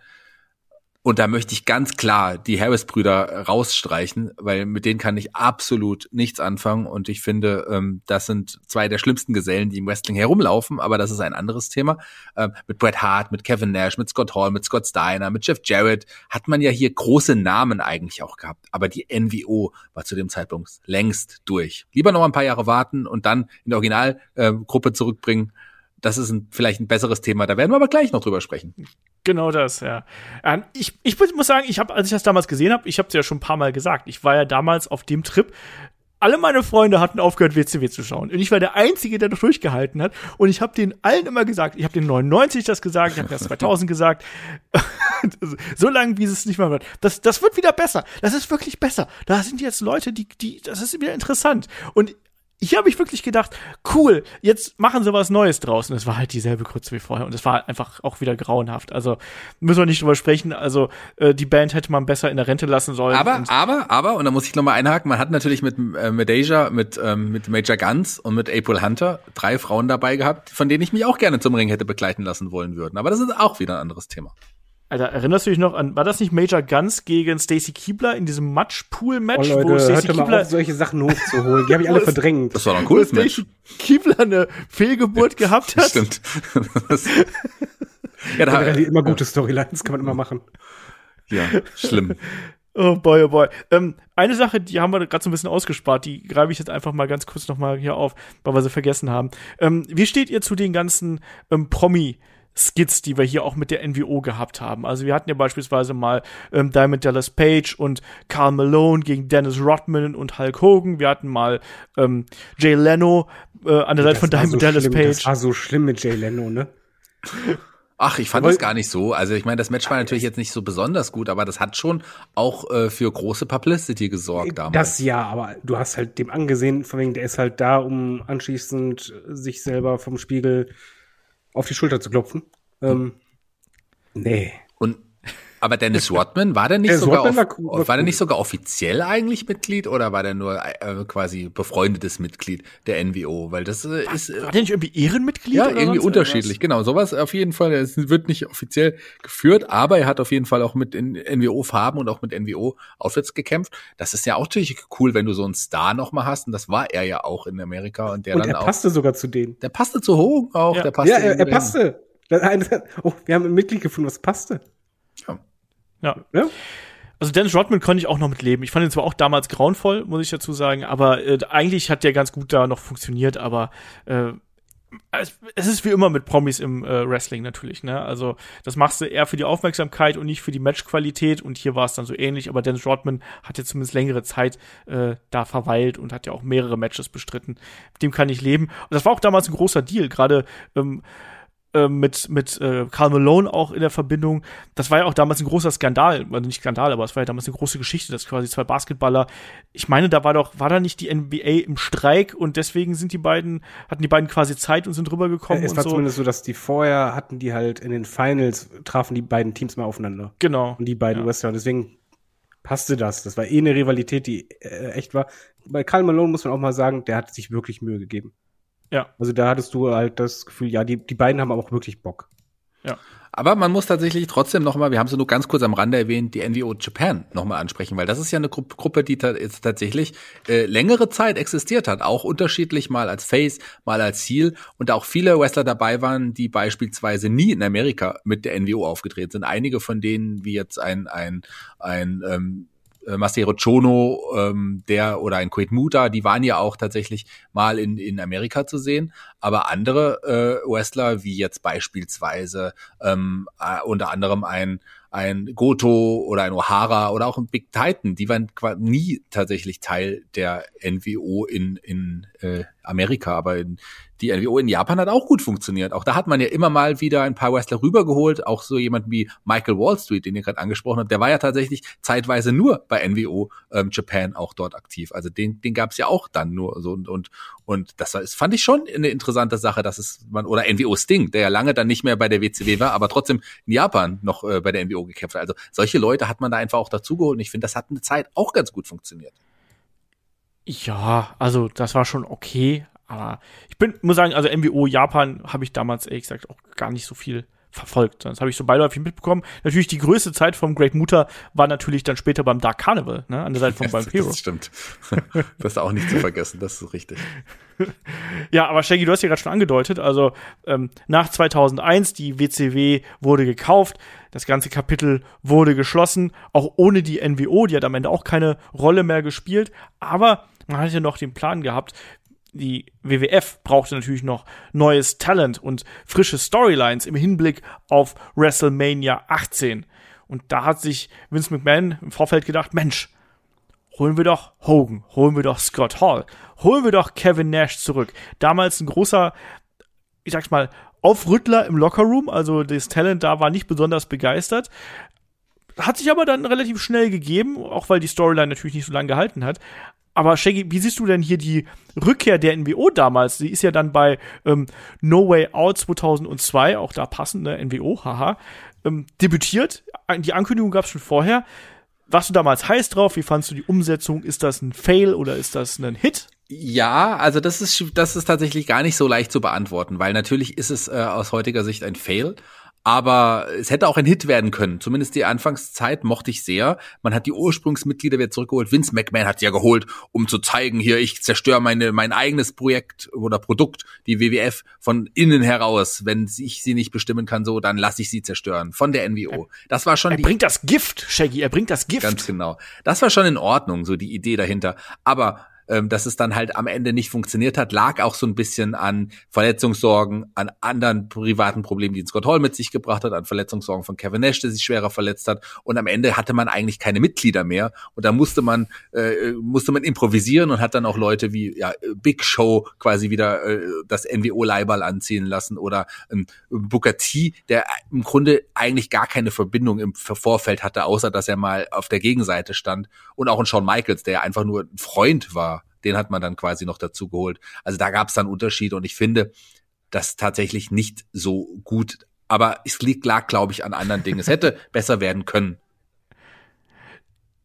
und da möchte ich ganz klar die Harris-Brüder rausstreichen, weil mit denen kann ich absolut nichts anfangen. Und ich finde, ähm, das sind zwei der schlimmsten Gesellen, die im Wrestling herumlaufen, aber das ist ein anderes Thema. Ähm, mit Bret Hart, mit Kevin Nash, mit Scott Hall, mit Scott Steiner, mit Jeff Jarrett hat man ja hier große Namen eigentlich auch gehabt. Aber die NWO war zu dem Zeitpunkt längst durch. Lieber noch ein paar Jahre warten und dann in die Originalgruppe zurückbringen. Das ist ein, vielleicht ein besseres Thema. Da werden wir aber gleich noch drüber sprechen. Genau das, ja. Ähm, Ich, ich muss sagen, ich habe, als ich das damals gesehen habe, ich habe es ja schon ein paar Mal gesagt, ich war ja damals auf dem Trip. Alle meine Freunde hatten aufgehört, WCW zu schauen. Und ich war der Einzige, der noch durchgehalten hat. Und ich habe den allen immer gesagt, ich habe den 99 das gesagt, ich habe das 2000 gesagt. so lange, wie es nicht mehr wird. Das, das wird wieder besser. Das ist wirklich besser. Da sind jetzt Leute, die, die, das ist wieder interessant. Und hier habe ich wirklich gedacht, cool, jetzt machen sie was Neues draus. Und es war halt dieselbe Grütze wie vorher. Und es war einfach auch wieder grauenhaft. Also müssen wir nicht drüber sprechen. Also äh, die Band hätte man besser in der Rente lassen sollen. Aber, Und aber, aber, und da muss ich nochmal einhaken, man hat natürlich mit, äh, mit Asia, mit, ähm, mit Major Guns und mit April Hunter drei Frauen dabei gehabt, von denen ich mich auch gerne zum Ring hätte begleiten lassen wollen würden. Aber das ist auch wieder ein anderes Thema. Alter, erinnerst du dich noch an, war das nicht Major Guns gegen Stacy Keebler in diesem Oh Matchpool-Match, Leute, hört doch mal auf, solche Sachen hochzuholen. Die habe ich alle verdrängt. Das war doch ein wo cooles Match. Stacy Keebler eine Fehlgeburt gehabt hat? Stimmt. Das- ja, da, Generell immer gute Storylines kann man immer machen. ja, schlimm. Oh boy, oh boy. Ähm, eine Sache, die haben wir gerade so ein bisschen ausgespart, die greife ich jetzt einfach mal ganz kurz noch mal hier auf, weil wir sie vergessen haben. Ähm, wie steht ihr zu den ganzen ähm, Promi- Skits, die wir hier auch mit der NWO gehabt haben. Also wir hatten ja beispielsweise mal ähm, Diamond Dallas Page und Carl Malone gegen Dennis Rodman und Hulk Hogan. Wir hatten mal ähm, Jay Leno äh, an der Seite von Diamond so Dallas schlimm, Page. Das war so schlimm mit Jay Leno, ne? Ach, ich fand das gar nicht so. Also ich meine, das Match war natürlich jetzt nicht so besonders gut, aber das hat schon auch äh, für große Publicity gesorgt damals. Das ja, aber du hast halt dem angesehen, von wegen, der ist halt da, um anschließend sich selber vom Spiegel auf die Schulter zu klopfen. Ähm, nee. Und aber Dennis Rodman war der nicht sogar off- war cool- war, war der nicht sogar offiziell eigentlich Mitglied oder war der nur äh, quasi befreundetes Mitglied der NWO? Weil das äh, ist äh, War der nicht irgendwie Ehrenmitglied? ja oder irgendwie unterschiedlich. Genau, sowas auf jeden Fall. Es wird nicht offiziell geführt, aber er hat auf jeden Fall auch mit in NWO Farben und auch mit NWO Outfits gekämpft. Das ist ja auch natürlich cool, wenn du so einen Star noch mal hast und das war er ja auch in Amerika und der Und dann er auch passte sogar zu denen. der passte zu Hogan auch, Ja. der passte ja, er, er passte. Oh, wir haben ein Mitglied gefunden, was passte. Ja. Ja. Ja? Also Dennis Rodman konnte ich auch noch mit leben. Ich fand ihn zwar auch damals grauenvoll, muss ich dazu sagen, aber äh, eigentlich hat der ganz gut da noch funktioniert, aber äh, es, es ist wie immer mit Promis im äh, Wrestling natürlich, ne? Also das machst du eher für die Aufmerksamkeit und nicht für die Matchqualität und hier war es dann so ähnlich, aber Dennis Rodman hat ja zumindest längere Zeit äh, da verweilt und hat ja auch mehrere Matches bestritten. Mit dem kann ich leben. Und das war auch damals ein großer Deal, gerade ähm, äh, mit, mit äh, Karl Malone auch in der Verbindung. Das war ja auch damals ein großer Skandal, also nicht Skandal, aber es war ja damals eine große Geschichte, dass quasi zwei Basketballer, ich meine, da war doch, war da nicht die NBA im Streik und deswegen sind die beiden, hatten die beiden quasi Zeit und sind rübergekommen es und war so. zumindest so, dass die vorher hatten die halt in den Finals, trafen die beiden Teams mal aufeinander. Genau. Und die beiden Ja. Wrestler. Und deswegen passte das. Das war eh eine Rivalität, die äh, echt war. Bei Karl Malone muss man auch mal sagen, der hat sich wirklich Mühe gegeben. Ja. Also da hattest du halt das Gefühl, ja, die, die beiden haben auch wirklich Bock. Aber man muss tatsächlich trotzdem noch mal, wir haben sie nur ganz kurz am Rande erwähnt, die NWO Japan noch mal ansprechen, weil das ist ja eine Gru Gruppe, die ta jetzt tatsächlich äh, längere Zeit existiert hat, auch unterschiedlich mal als Face, mal als Heel und auch viele Wrestler dabei waren, die beispielsweise nie in Amerika mit der NWO aufgetreten sind. Einige von denen, wie jetzt ein ein ein ähm, äh, Masero Chono, ähm, der oder ein Quaid Muta, die waren ja auch tatsächlich mal in, in Amerika zu sehen. Aber andere äh, Wrestler, wie jetzt beispielsweise ähm, äh, unter anderem ein ein Goto oder ein O'Hara oder auch ein Big Titan, die waren nie tatsächlich Teil der NWO in, in äh, Amerika, aber in, die NWO in Japan hat auch gut funktioniert. Auch da hat man ja immer mal wieder ein paar Wrestler rübergeholt, auch so jemand wie Michael Wallstreet, den ihr gerade angesprochen habt, der war ja tatsächlich zeitweise nur bei NWO ähm, Japan auch dort aktiv. Also den, den gab es ja auch dann nur so und und und das ist, fand ich schon eine interessante Sache, dass es man oder NWO Sting, der ja lange dann nicht mehr bei der WCW war, aber trotzdem in Japan noch äh, bei der NWO gekämpft. Also solche Leute hat man da einfach auch dazugeholt und ich finde, das hat eine Zeit auch ganz gut funktioniert. Ja, also das war schon okay, aber ich bin, muss sagen, also MWO Japan habe ich damals ehrlich gesagt auch gar nicht so viel verfolgt. Das habe ich so beiläufig mitbekommen. Natürlich die größte Zeit vom Great Muta war natürlich dann später beim Dark Carnival, ne, an der Seite von Vampiro. Das stimmt. Das ist auch nicht zu vergessen, das ist richtig. Ja, aber Shaggy, du hast ja gerade schon angedeutet, also ähm, nach 2001, die WCW wurde gekauft, das ganze Kapitel wurde geschlossen, auch ohne die NWO, die hat am Ende auch keine Rolle mehr gespielt, aber man hatte noch den Plan gehabt, die WWF brauchte natürlich noch neues Talent und frische Storylines im Hinblick auf WrestleMania 18. Und da hat sich Vince McMahon im Vorfeld gedacht, Mensch, holen wir doch Hogan, holen wir doch Scott Hall, holen wir doch Kevin Nash zurück. Damals ein großer, ich sag's mal, Aufrüttler im Lockerroom, also das Talent da war nicht besonders begeistert. Hat sich aber dann relativ schnell gegeben, auch weil die Storyline natürlich nicht so lange gehalten hat. Aber Shaggy, wie siehst du denn hier die Rückkehr der NWO damals? Die ist ja dann bei ähm, No Way Out 2002, auch da passende NWO, haha, ähm, debütiert. Die Ankündigung gab es schon vorher. Warst du damals heiß drauf? Wie fandst du die Umsetzung? Ist das ein Fail oder ist das ein Hit? Ja, also das ist das ist tatsächlich gar nicht so leicht zu beantworten, weil natürlich ist es äh, aus heutiger Sicht ein Fail. Aber es hätte auch ein Hit werden können. Zumindest die Anfangszeit mochte ich sehr. Man hat die Ursprungsmitglieder wieder zurückgeholt. Vince McMahon hat sie ja geholt, um zu zeigen, hier, ich zerstöre meine, mein eigenes Projekt oder Produkt, die WWF, von innen heraus. Wenn ich sie nicht bestimmen kann, so, dann lasse ich sie zerstören. Von der NWO. Das war schon Er bringt das Gift, Shaggy, er bringt das Gift. Ganz genau. Das war schon in Ordnung, so die Idee dahinter. Aber ähm, dass es dann halt am Ende nicht funktioniert hat, lag auch so ein bisschen an Verletzungssorgen, an anderen privaten Problemen, die Scott Hall mit sich gebracht hat, an Verletzungssorgen von Kevin Nash, der sich schwerer verletzt hat. Und am Ende hatte man eigentlich keine Mitglieder mehr. Und da musste man, äh, musste man improvisieren und hat dann auch Leute wie ja, Big Show quasi wieder äh, das NWO-Leibal anziehen lassen oder ähm, Booker T, der im Grunde eigentlich gar keine Verbindung im Vorfeld hatte, außer dass er mal auf der Gegenseite stand. Und auch ein Shawn Michaels, der einfach nur ein Freund war den hat man dann quasi noch dazu geholt. Also da gab es dann Unterschiede und ich finde das tatsächlich nicht so gut. Aber es liegt, lag, glaube ich, an anderen Dingen. Es hätte besser werden können.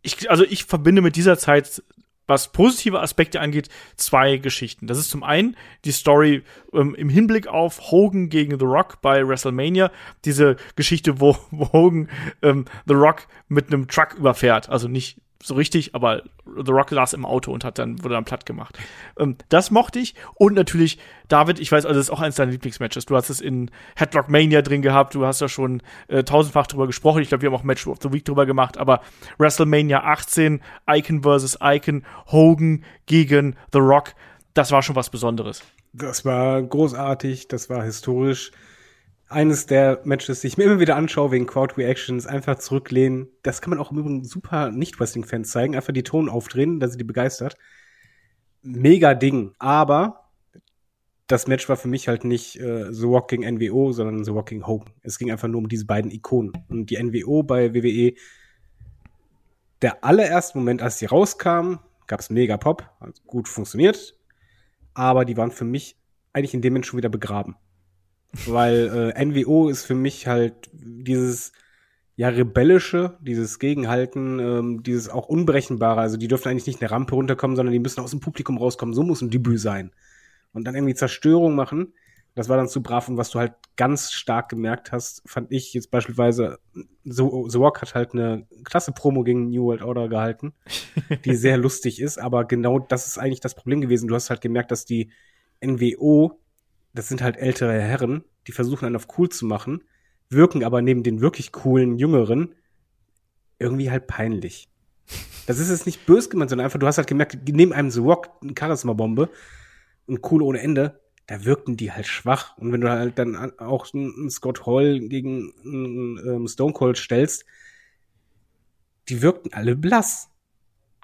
Ich, also ich verbinde mit dieser Zeit was positive Aspekte angeht, zwei Geschichten. Das ist zum einen die Story ähm, im Hinblick auf Hogan gegen The Rock bei WrestleMania. Diese Geschichte, wo, wo Hogan ähm, The Rock mit einem Truck überfährt. Also nicht so richtig, aber The Rock saß im Auto und hat dann, wurde dann platt gemacht. Ähm, das mochte ich. Und natürlich, David, ich weiß, also das ist auch eines deiner Lieblingsmatches. Du hast es in Headlock Mania drin gehabt, du hast da schon äh, tausendfach drüber gesprochen. Ich glaube, wir haben auch Match of the Week drüber gemacht, aber WrestleMania 18, Icon versus Icon, Hogan gegen The Rock, das war schon was Besonderes. Das war großartig, das war historisch eines der Matches, die ich mir immer wieder anschaue wegen Crowd Reactions, einfach zurücklehnen. Das kann man auch im Übrigen super Nicht-Wrestling-Fans zeigen. Einfach die Ton aufdrehen, dass sie die begeistert. Mega Ding. Aber das Match war für mich halt nicht äh, The gegen NWO, sondern The gegen Hogan. Es ging einfach nur um diese beiden Ikonen. Und die NWO bei WWE, der allererste Moment, als sie rauskam, gab es mega Pop, hat gut funktioniert. Aber die waren für mich eigentlich in dem Moment schon wieder begraben. Weil äh, NWO ist für mich halt dieses ja rebellische, dieses Gegenhalten, ähm, dieses auch unberechenbare. Also die dürfen eigentlich nicht eine Rampe runterkommen, sondern die müssen aus dem Publikum rauskommen. So muss ein Debüt sein. Und dann irgendwie Zerstörung machen. Das war dann zu brav und was du halt ganz stark gemerkt hast, fand ich jetzt beispielsweise, so, The Rock hat halt eine klasse Promo gegen New World Order gehalten, die sehr lustig ist, aber genau das ist eigentlich das Problem gewesen. Du hast halt gemerkt, dass die NWO das sind halt ältere Herren, die versuchen einen auf cool zu machen, wirken aber neben den wirklich coolen Jüngeren irgendwie halt peinlich. Das ist jetzt nicht böse gemeint, sondern einfach, du hast halt gemerkt, neben einem The Rock, eine Charisma-Bombe und cool ohne Ende, da wirkten die halt schwach. Und wenn du halt dann auch einen Scott Hall gegen einen ähm, Stone Cold stellst, die wirkten alle blass.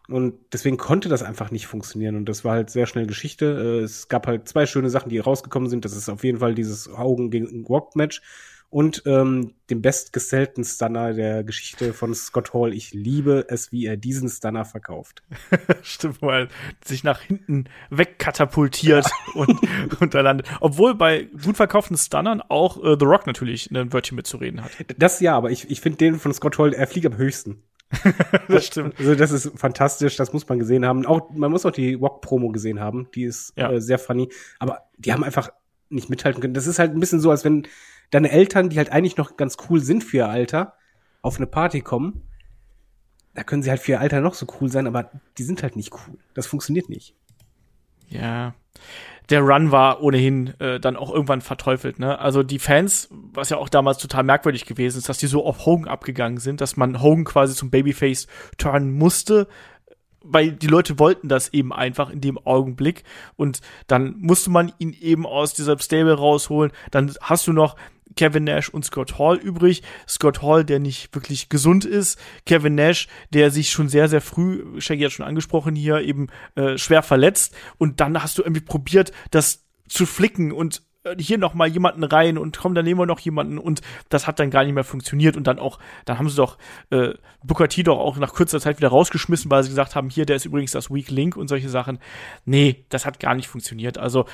Und deswegen konnte das einfach nicht funktionieren. Und das war halt sehr schnell Geschichte. Äh, es gab halt zwei schöne Sachen, die rausgekommen sind. Das ist auf jeden Fall dieses Augen gegen Rock Match und ähm, den bestgesellten Stunner der Geschichte von Scott Hall. Ich liebe es, wie er diesen Stunner verkauft. Stimmt, wo er sich nach hinten wegkatapultiert ja. und, und da landet. Obwohl bei gut verkauften Stunnern auch äh, The Rock natürlich ein Wörtchen mitzureden hat. Das ja, aber ich, ich finde den von Scott Hall, er fliegt am höchsten. das stimmt. Also das ist fantastisch, das muss man gesehen haben. Auch man muss auch die Rock Promo gesehen haben, die ist ja. äh, sehr funny, aber die haben einfach nicht mithalten können. Das ist halt ein bisschen so, als wenn deine Eltern, die halt eigentlich noch ganz cool sind für ihr Alter, auf eine Party kommen. Da können sie halt für ihr Alter noch so cool sein, aber die sind halt nicht cool. Das funktioniert nicht. Ja der Run war ohnehin äh, dann auch irgendwann verteufelt. Ne? Also die Fans, was ja auch damals total merkwürdig gewesen ist, dass die so auf Hogan abgegangen sind, dass man Hogan quasi zum Babyface turnen musste, weil die Leute wollten das eben einfach in dem Augenblick und dann musste man ihn eben aus dieser Stable rausholen. Dann hast du noch Kevin Nash und Scott Hall übrig. Scott Hall, der nicht wirklich gesund ist. Kevin Nash, der sich schon sehr, sehr früh, Shaggy hat schon angesprochen hier, eben äh, schwer verletzt. Und dann hast du irgendwie probiert, das zu flicken und äh, hier noch mal jemanden rein und komm, dann nehmen wir noch jemanden und das hat dann gar nicht mehr funktioniert und dann auch, dann haben sie doch äh, Booker T doch auch nach kurzer Zeit wieder rausgeschmissen, weil sie gesagt haben, hier, der ist übrigens das Weak Link und solche Sachen. Nee, das hat gar nicht funktioniert. Also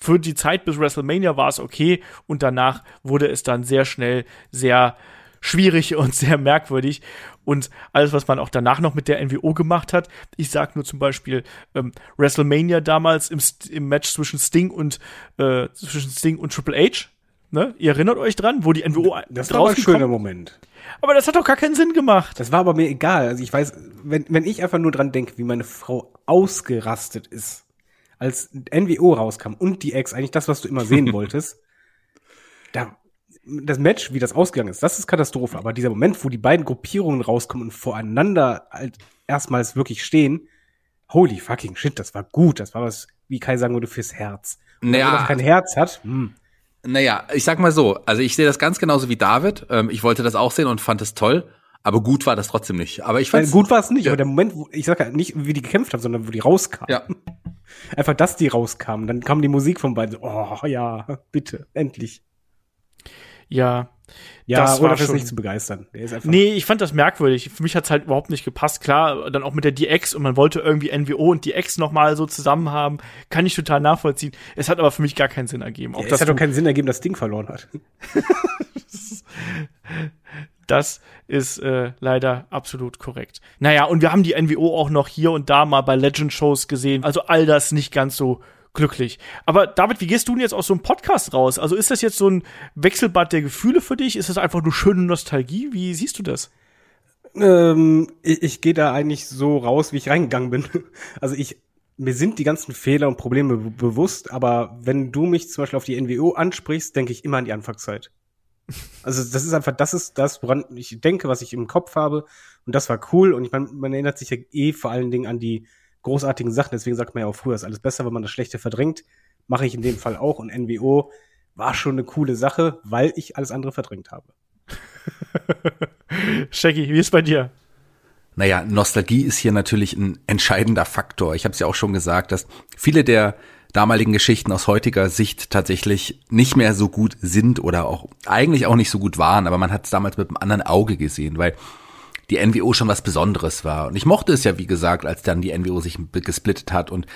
für die Zeit bis WrestleMania war es okay und danach wurde es dann sehr schnell sehr schwierig und sehr merkwürdig. Und alles, was man auch danach noch mit der NWO gemacht hat, ich sag nur zum Beispiel ähm, WrestleMania damals im, im Match zwischen Sting und äh, zwischen Sting und Triple H. Ne? Ihr erinnert euch dran, wo die NWO Das war ein schöner Moment. Aber das hat doch gar keinen Sinn gemacht. Das war aber mir egal. Also ich weiß, wenn, wenn ich einfach nur dran denke, wie meine Frau ausgerastet ist, als NWO rauskam und die Ex, eigentlich das, was du immer sehen wolltest, da, das Match, wie das ausgegangen ist, das ist Katastrophe. Aber dieser Moment, wo die beiden Gruppierungen rauskommen und voreinander halt erstmals wirklich stehen, holy fucking shit, das war gut, das war was, wie Kai sagen würde, fürs Herz. Und Naja. Wenn man kein Herz hat, hm, Naja, ich sag mal so, also ich sehe das ganz genauso wie David. Ähm, ich wollte das auch sehen und fand es toll, aber gut war das trotzdem nicht. Aber ich fand gut war es nicht, Ja. aber der Moment, wo, ich sag ja nicht, wie die gekämpft haben, sondern wo die rauskamen. Ja. Einfach, dass die rauskamen. Dann kam die Musik von beiden. so, Oh ja, bitte, endlich. Ja. Ja, Das war ist schon- nicht zu begeistern. Der ist einfach. Nee, ich fand das merkwürdig. Für mich hat's halt überhaupt nicht gepasst. Klar, dann auch mit der DX und man wollte irgendwie NWO und DX nochmal so zusammen haben. Kann ich total nachvollziehen. Es hat aber für mich gar keinen Sinn ergeben. Auch Ja, es hat doch keinen Sinn ergeben, dass Ding verloren hat. Das ist äh, leider absolut korrekt. Naja, und wir haben die NWO auch noch hier und da mal bei Legend-Shows gesehen. Also all das nicht ganz so glücklich. Aber David, wie gehst du denn jetzt aus so einem Podcast raus? Also ist das jetzt so ein Wechselbad der Gefühle für dich? Ist das einfach nur schöne Nostalgie? Wie siehst du das? Ähm, ich ich gehe da eigentlich so raus, wie ich reingegangen bin. Also ich, mir sind die ganzen Fehler und Probleme be- bewusst, aber wenn du mich zum Beispiel auf die NWO ansprichst, denke ich immer an die Anfangszeit. Also das ist einfach, das ist das, woran ich denke, was ich im Kopf habe. Und das war cool. Und ich meine, man erinnert sich ja eh vor allen Dingen an die großartigen Sachen. Deswegen sagt man ja auch früher ist alles besser, wenn man das Schlechte verdrängt. Mache ich in dem Fall auch. Und NWO war schon eine coole Sache, weil ich alles andere verdrängt habe. Shaggy, wie ist bei dir? Naja, Nostalgie ist hier natürlich ein entscheidender Faktor. Ich habe es ja auch schon gesagt, dass viele der damaligen Geschichten aus heutiger Sicht tatsächlich nicht mehr so gut sind oder auch eigentlich auch nicht so gut waren, aber man hat es damals mit einem anderen Auge gesehen, weil die NWO schon was Besonderes war. Und ich mochte es ja, wie gesagt, als dann die NWO sich gesplittet hat und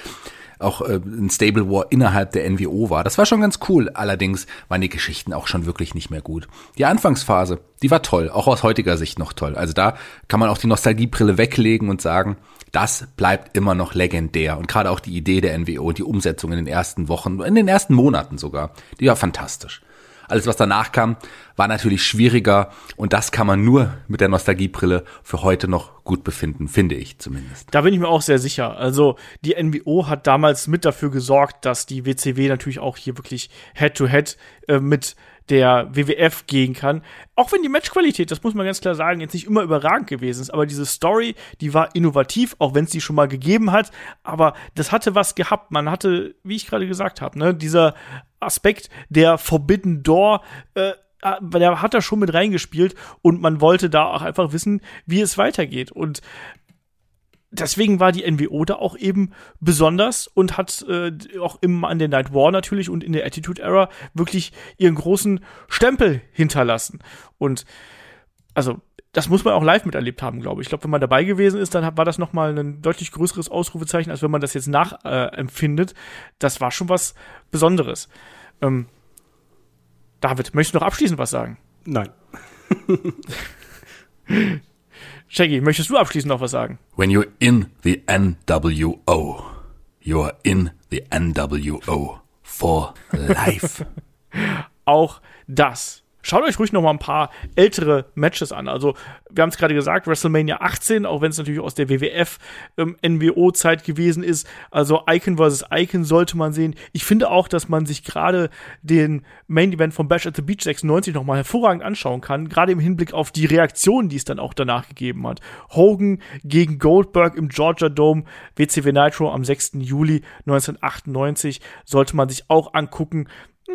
auch äh, ein Stable War innerhalb der NWO war. Das war schon ganz cool. Allerdings waren die Geschichten auch schon wirklich nicht mehr gut. Die Anfangsphase, die war toll, auch aus heutiger Sicht noch toll. Also da kann man auch die Nostalgiebrille weglegen und sagen, das bleibt immer noch legendär. Und gerade auch die Idee der NWO, die Umsetzung in den ersten Wochen, in den ersten Monaten sogar, die war fantastisch. Alles, was danach kam, war natürlich schwieriger und das kann man nur mit der Nostalgiebrille für heute noch gut befinden, finde ich zumindest. Da bin ich mir auch sehr sicher. Also die NWO hat damals mit dafür gesorgt, dass die WCW natürlich auch hier wirklich Head-to-Head äh, mit der WWF gehen kann. Auch wenn die Matchqualität, das muss man ganz klar sagen, jetzt nicht immer überragend gewesen ist, aber diese Story, die war innovativ, auch wenn es die schon mal gegeben hat, aber das hatte was gehabt. Man hatte, wie ich gerade gesagt habe, ne, dieser Aspekt der Forbidden Door, äh, der hat da schon mit reingespielt und man wollte da auch einfach wissen, wie es weitergeht. Und deswegen war die NWO da auch eben besonders und hat äh, auch im an der Night War natürlich und in der Attitude Era wirklich ihren großen Stempel hinterlassen. Und also das muss man auch live miterlebt haben, glaube ich. Ich glaube, wenn man dabei gewesen ist, dann war das noch mal ein deutlich größeres Ausrufezeichen, als wenn man das jetzt nachempfindet. Äh, das war schon was Besonderes. Ähm, David, möchtest du noch abschließend was sagen? Nein. Shaggy, möchtest du abschließend noch was sagen? When you're in the NWO, you're in the NWO for life. auch das. Schaut euch ruhig noch mal ein paar ältere Matches an. Also, wir haben es gerade gesagt, WrestleMania 18, auch wenn es natürlich aus der WWF ähm, NWO-Zeit gewesen ist. Also Icon vs. Icon sollte man sehen. Ich finde auch, dass man sich gerade den Main Event von Bash at the Beach 96 noch mal hervorragend anschauen kann. Gerade im Hinblick auf die Reaktionen, die es dann auch danach gegeben hat. Hogan gegen Goldberg im Georgia Dome, WCW Nitro am 6. Juli 1998 sollte man sich auch angucken.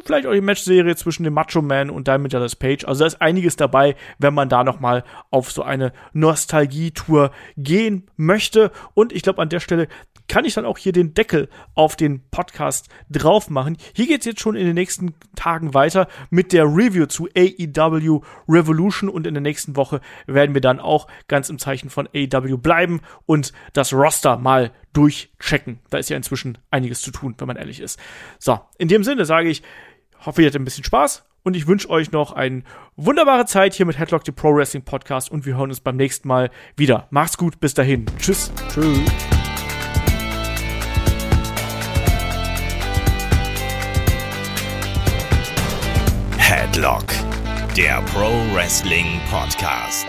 Vielleicht auch die Matchserie zwischen dem Macho Man und Diamond Dallas Page. Also da ist einiges dabei, wenn man da noch mal auf so eine Nostalgie-Tour gehen möchte. Und ich glaube, an der Stelle kann ich dann auch hier den Deckel auf den Podcast drauf machen. Hier geht's jetzt schon in den nächsten Tagen weiter mit der Review zu AEW Revolution und in der nächsten Woche werden wir dann auch ganz im Zeichen von AEW bleiben und das Roster mal durchchecken. Da ist ja inzwischen einiges zu tun, wenn man ehrlich ist. So, in dem Sinne sage ich, hoffe, ihr hattet ein bisschen Spaß und ich wünsche euch noch eine wunderbare Zeit hier mit Headlock, dem Pro Wrestling Podcast und wir hören uns beim nächsten Mal wieder. Macht's gut, bis dahin. Tschüss. Tschüss. Headlock, der Pro Wrestling Podcast.